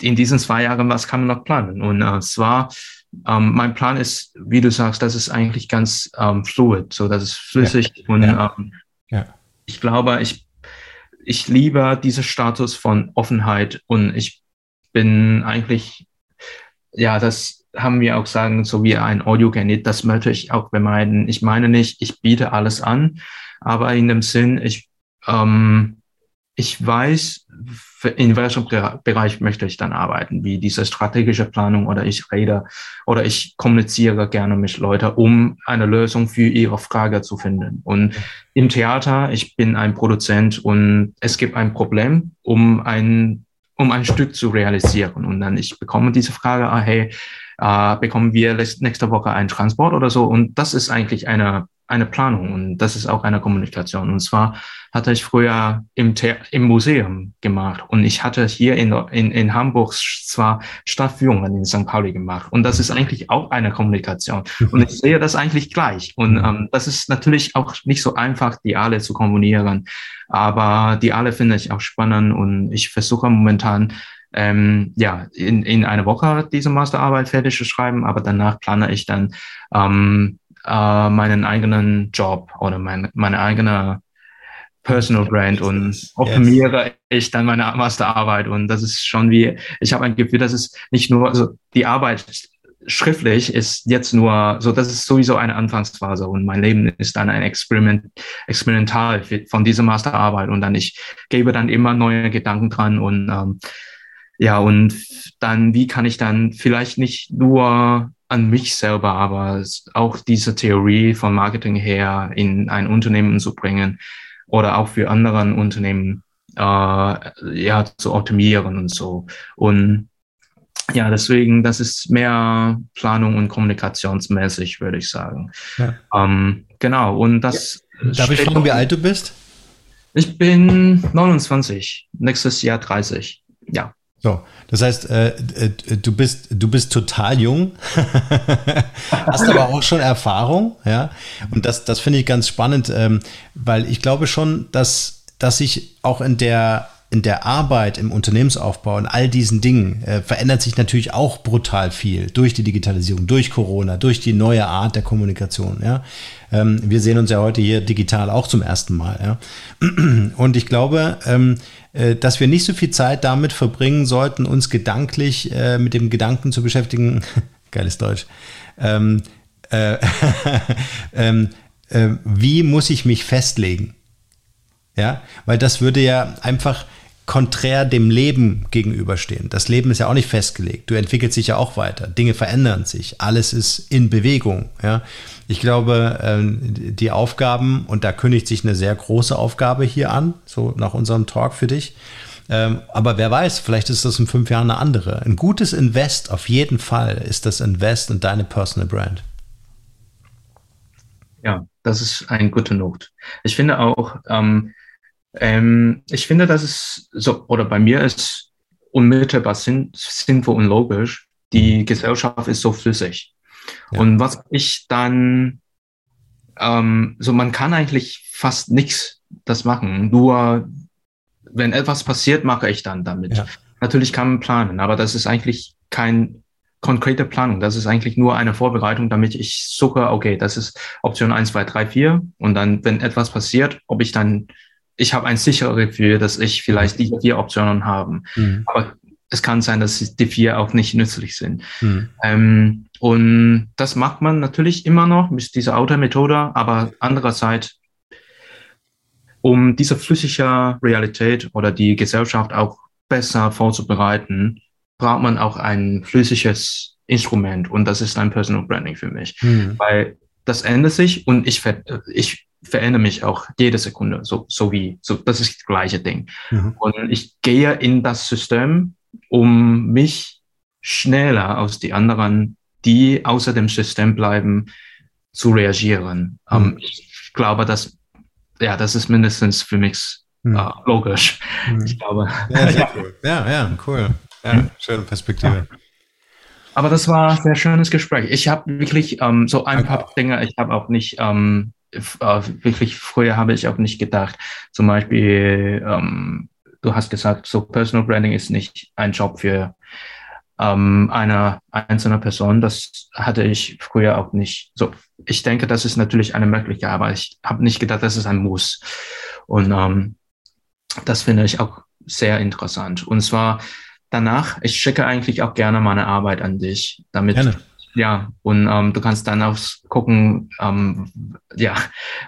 in diesen zwei Jahren, was kann man noch planen? Und äh, zwar, ähm, mein Plan ist, wie du sagst, das ist eigentlich ganz ähm, fluid, so das ist flüssig ja. und ja. Ähm, ja. ich glaube, ich, ich liebe diesen Status von Offenheit und ich bin eigentlich ja, das haben wir auch sagen, so wie ein Audio-Genit, das möchte ich auch vermeiden. Ich meine nicht, ich biete alles an, aber in dem Sinn, ich, ähm, ich weiß, in welchem Bereich möchte ich dann arbeiten, wie diese strategische Planung oder ich rede oder ich kommuniziere gerne mit Leuten, um eine Lösung für ihre Frage zu finden. Und im Theater, ich bin ein Produzent und es gibt ein Problem, um ein, um ein Stück zu realisieren. Und dann ich bekomme diese Frage, ah, hey, äh, bekommen wir nächste Woche einen Transport oder so? Und das ist eigentlich eine eine Planung und das ist auch eine Kommunikation. Und zwar hatte ich früher im, The im Museum gemacht und ich hatte hier in, in, in Hamburg zwar Stadtführungen in St. Pauli gemacht und das ist eigentlich auch eine Kommunikation. Und ich sehe das eigentlich gleich. Und mhm. ähm, das ist natürlich auch nicht so einfach, die alle zu kombinieren, aber die alle finde ich auch spannend und ich versuche momentan ähm, ja, in, in einer Woche diese Masterarbeit fertig zu schreiben, aber danach plane ich dann ähm, äh, meinen eigenen Job oder mein, meine eigene Personal Brand und optimiere yes. ich dann meine Masterarbeit. Und das ist schon wie, ich habe ein Gefühl, dass es nicht nur, also die Arbeit schriftlich ist jetzt nur, so das ist sowieso eine Anfangsphase und mein Leben ist dann ein Experiment, experimental von dieser Masterarbeit und dann ich gebe dann immer neue Gedanken dran und ähm, ja, und dann, wie kann ich dann vielleicht nicht nur an mich selber, aber auch diese Theorie von Marketing her in ein Unternehmen zu bringen oder auch für anderen Unternehmen äh, ja zu optimieren und so. Und ja, deswegen, das ist mehr Planung und kommunikationsmäßig, würde ich sagen. Ja. Ähm, genau, und das. Ja. Darf ich fragen, wie alt du bist? Ich bin 29, nächstes Jahr 30. Ja. So, das heißt, äh, äh, du bist du bist total jung, hast aber auch schon Erfahrung, ja. Und das das finde ich ganz spannend, ähm, weil ich glaube schon, dass dass sich auch in der in der Arbeit, im Unternehmensaufbau und all diesen Dingen äh, verändert sich natürlich auch brutal viel durch die Digitalisierung, durch Corona, durch die neue Art der Kommunikation. Ja? Ähm, wir sehen uns ja heute hier digital auch zum ersten Mal. Ja? Und ich glaube, ähm, äh, dass wir nicht so viel Zeit damit verbringen sollten, uns gedanklich äh, mit dem Gedanken zu beschäftigen, geiles Deutsch, ähm, äh, ähm, äh, wie muss ich mich festlegen? Ja, weil das würde ja einfach konträr dem Leben gegenüberstehen. Das Leben ist ja auch nicht festgelegt. Du entwickelst dich ja auch weiter. Dinge verändern sich. Alles ist in Bewegung. Ja. Ich glaube, ähm, die Aufgaben, und da kündigt sich eine sehr große Aufgabe hier an, so nach unserem Talk für dich. Ähm, aber wer weiß, vielleicht ist das in fünf Jahren eine andere. Ein gutes Invest auf jeden Fall ist das Invest in deine Personal Brand. Ja, das ist ein guter Not. Ich finde auch, ähm, ähm, ich finde, dass es so, oder bei mir ist unmittelbar sinn, sinnvoll und logisch. Die Gesellschaft ist so flüssig. Ja. Und was ich dann, ähm, so man kann eigentlich fast nichts das machen. Nur wenn etwas passiert, mache ich dann damit. Ja. Natürlich kann man planen, aber das ist eigentlich kein konkrete Planung. Das ist eigentlich nur eine Vorbereitung, damit ich suche, okay, das ist Option 1, 2, 3, 4. Und dann, wenn etwas passiert, ob ich dann ich habe ein sicheres Gefühl, dass ich vielleicht die vier Optionen habe. Mhm. Aber es kann sein, dass die vier auch nicht nützlich sind. Mhm. Ähm, und das macht man natürlich immer noch mit dieser Auto-Methode, aber andererseits, um diese flüssige Realität oder die Gesellschaft auch besser vorzubereiten, braucht man auch ein flüssiges Instrument und das ist ein Personal Branding für mich, mhm. weil das ändert sich und ich, ich verändere mich auch jede Sekunde, so, so wie, so, das ist das gleiche Ding. Mhm. Und ich gehe in das System, um mich schneller aus die anderen, die außer dem System bleiben, zu reagieren. Mhm. Um, ich glaube, dass, ja, das ist mindestens für mich mhm. uh, logisch. Mhm. Ich glaube. Ja, ja. Cool. ja, ja, cool. Ja, mhm. schöne Perspektive. Ja. Aber das war ein sehr schönes Gespräch. Ich habe wirklich ähm, so ein paar Dinge, ich habe auch nicht ähm, äh, wirklich früher habe ich auch nicht gedacht. Zum Beispiel, ähm, du hast gesagt, so Personal Branding ist nicht ein Job für ähm, eine einzelne Person. Das hatte ich früher auch nicht. So, ich denke, das ist natürlich eine Möglichkeit, aber ich habe nicht gedacht, das ist ein Muss. Und ähm, das finde ich auch sehr interessant. Und zwar danach, ich schicke eigentlich auch gerne meine Arbeit an dich, damit gerne Ja, und ähm, du kannst dann auch gucken, ähm, ja,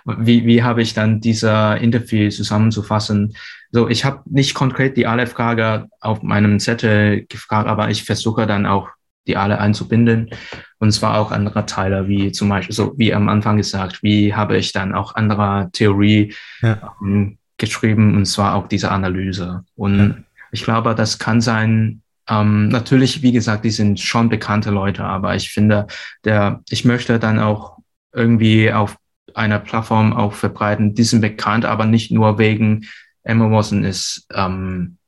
wie, wie habe ich dann dieser Interview zusammenzufassen. So, ich habe nicht konkret die alle Frage auf meinem Zettel gefragt, aber ich versuche dann auch die alle einzubinden. Und zwar auch andere Teile, wie zum Beispiel, so wie am Anfang gesagt, wie habe ich dann auch andere Theorie ja. ähm, geschrieben, und zwar auch diese Analyse. Und ja. ich glaube, das kann sein, ähm, natürlich, wie gesagt, die sind schon bekannte Leute, aber ich finde, der, ich möchte dann auch irgendwie auf einer Plattform auch verbreiten, die sind bekannt, aber nicht nur wegen Emma Watson ist ähm,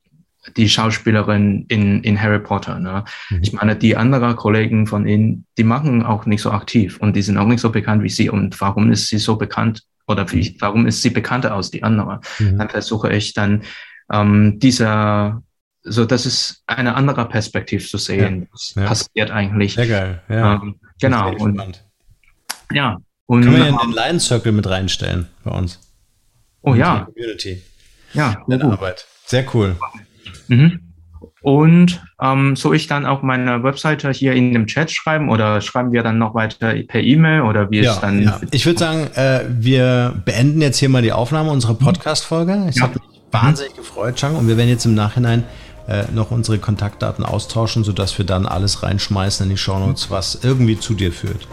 die Schauspielerin in, in Harry Potter. Ne? Mhm. Ich meine, die anderen Kollegen von ihnen, die machen auch nicht so aktiv und die sind auch nicht so bekannt wie sie. Und warum ist sie so bekannt oder wie, warum ist sie bekannter als die anderen? Mhm. Dann versuche ich dann ähm, dieser, so das ist eine andere Perspektive zu sehen. Ja. Was ja. passiert eigentlich? Sehr geil. Ja. Ähm, genau. Und, ja. Und, Können wir in den Lion Circle mit reinstellen bei uns? Oh ja. Community. Ja. Nette Arbeit. Sehr cool. Mhm. Und ähm, soll ich dann auch meine Webseite hier in dem Chat schreiben oder schreiben wir dann noch weiter per E-Mail oder wie ja, ist dann? Ja. Ich würde sagen, äh, wir beenden jetzt hier mal die Aufnahme unserer. Podcast-Folge. Ich ja. habe mich wahnsinnig gefreut, Chang, und wir werden jetzt im Nachhinein äh, noch unsere Kontaktdaten austauschen, sodass wir dann alles reinschmeißen in die Shownotes, was irgendwie zu dir führt.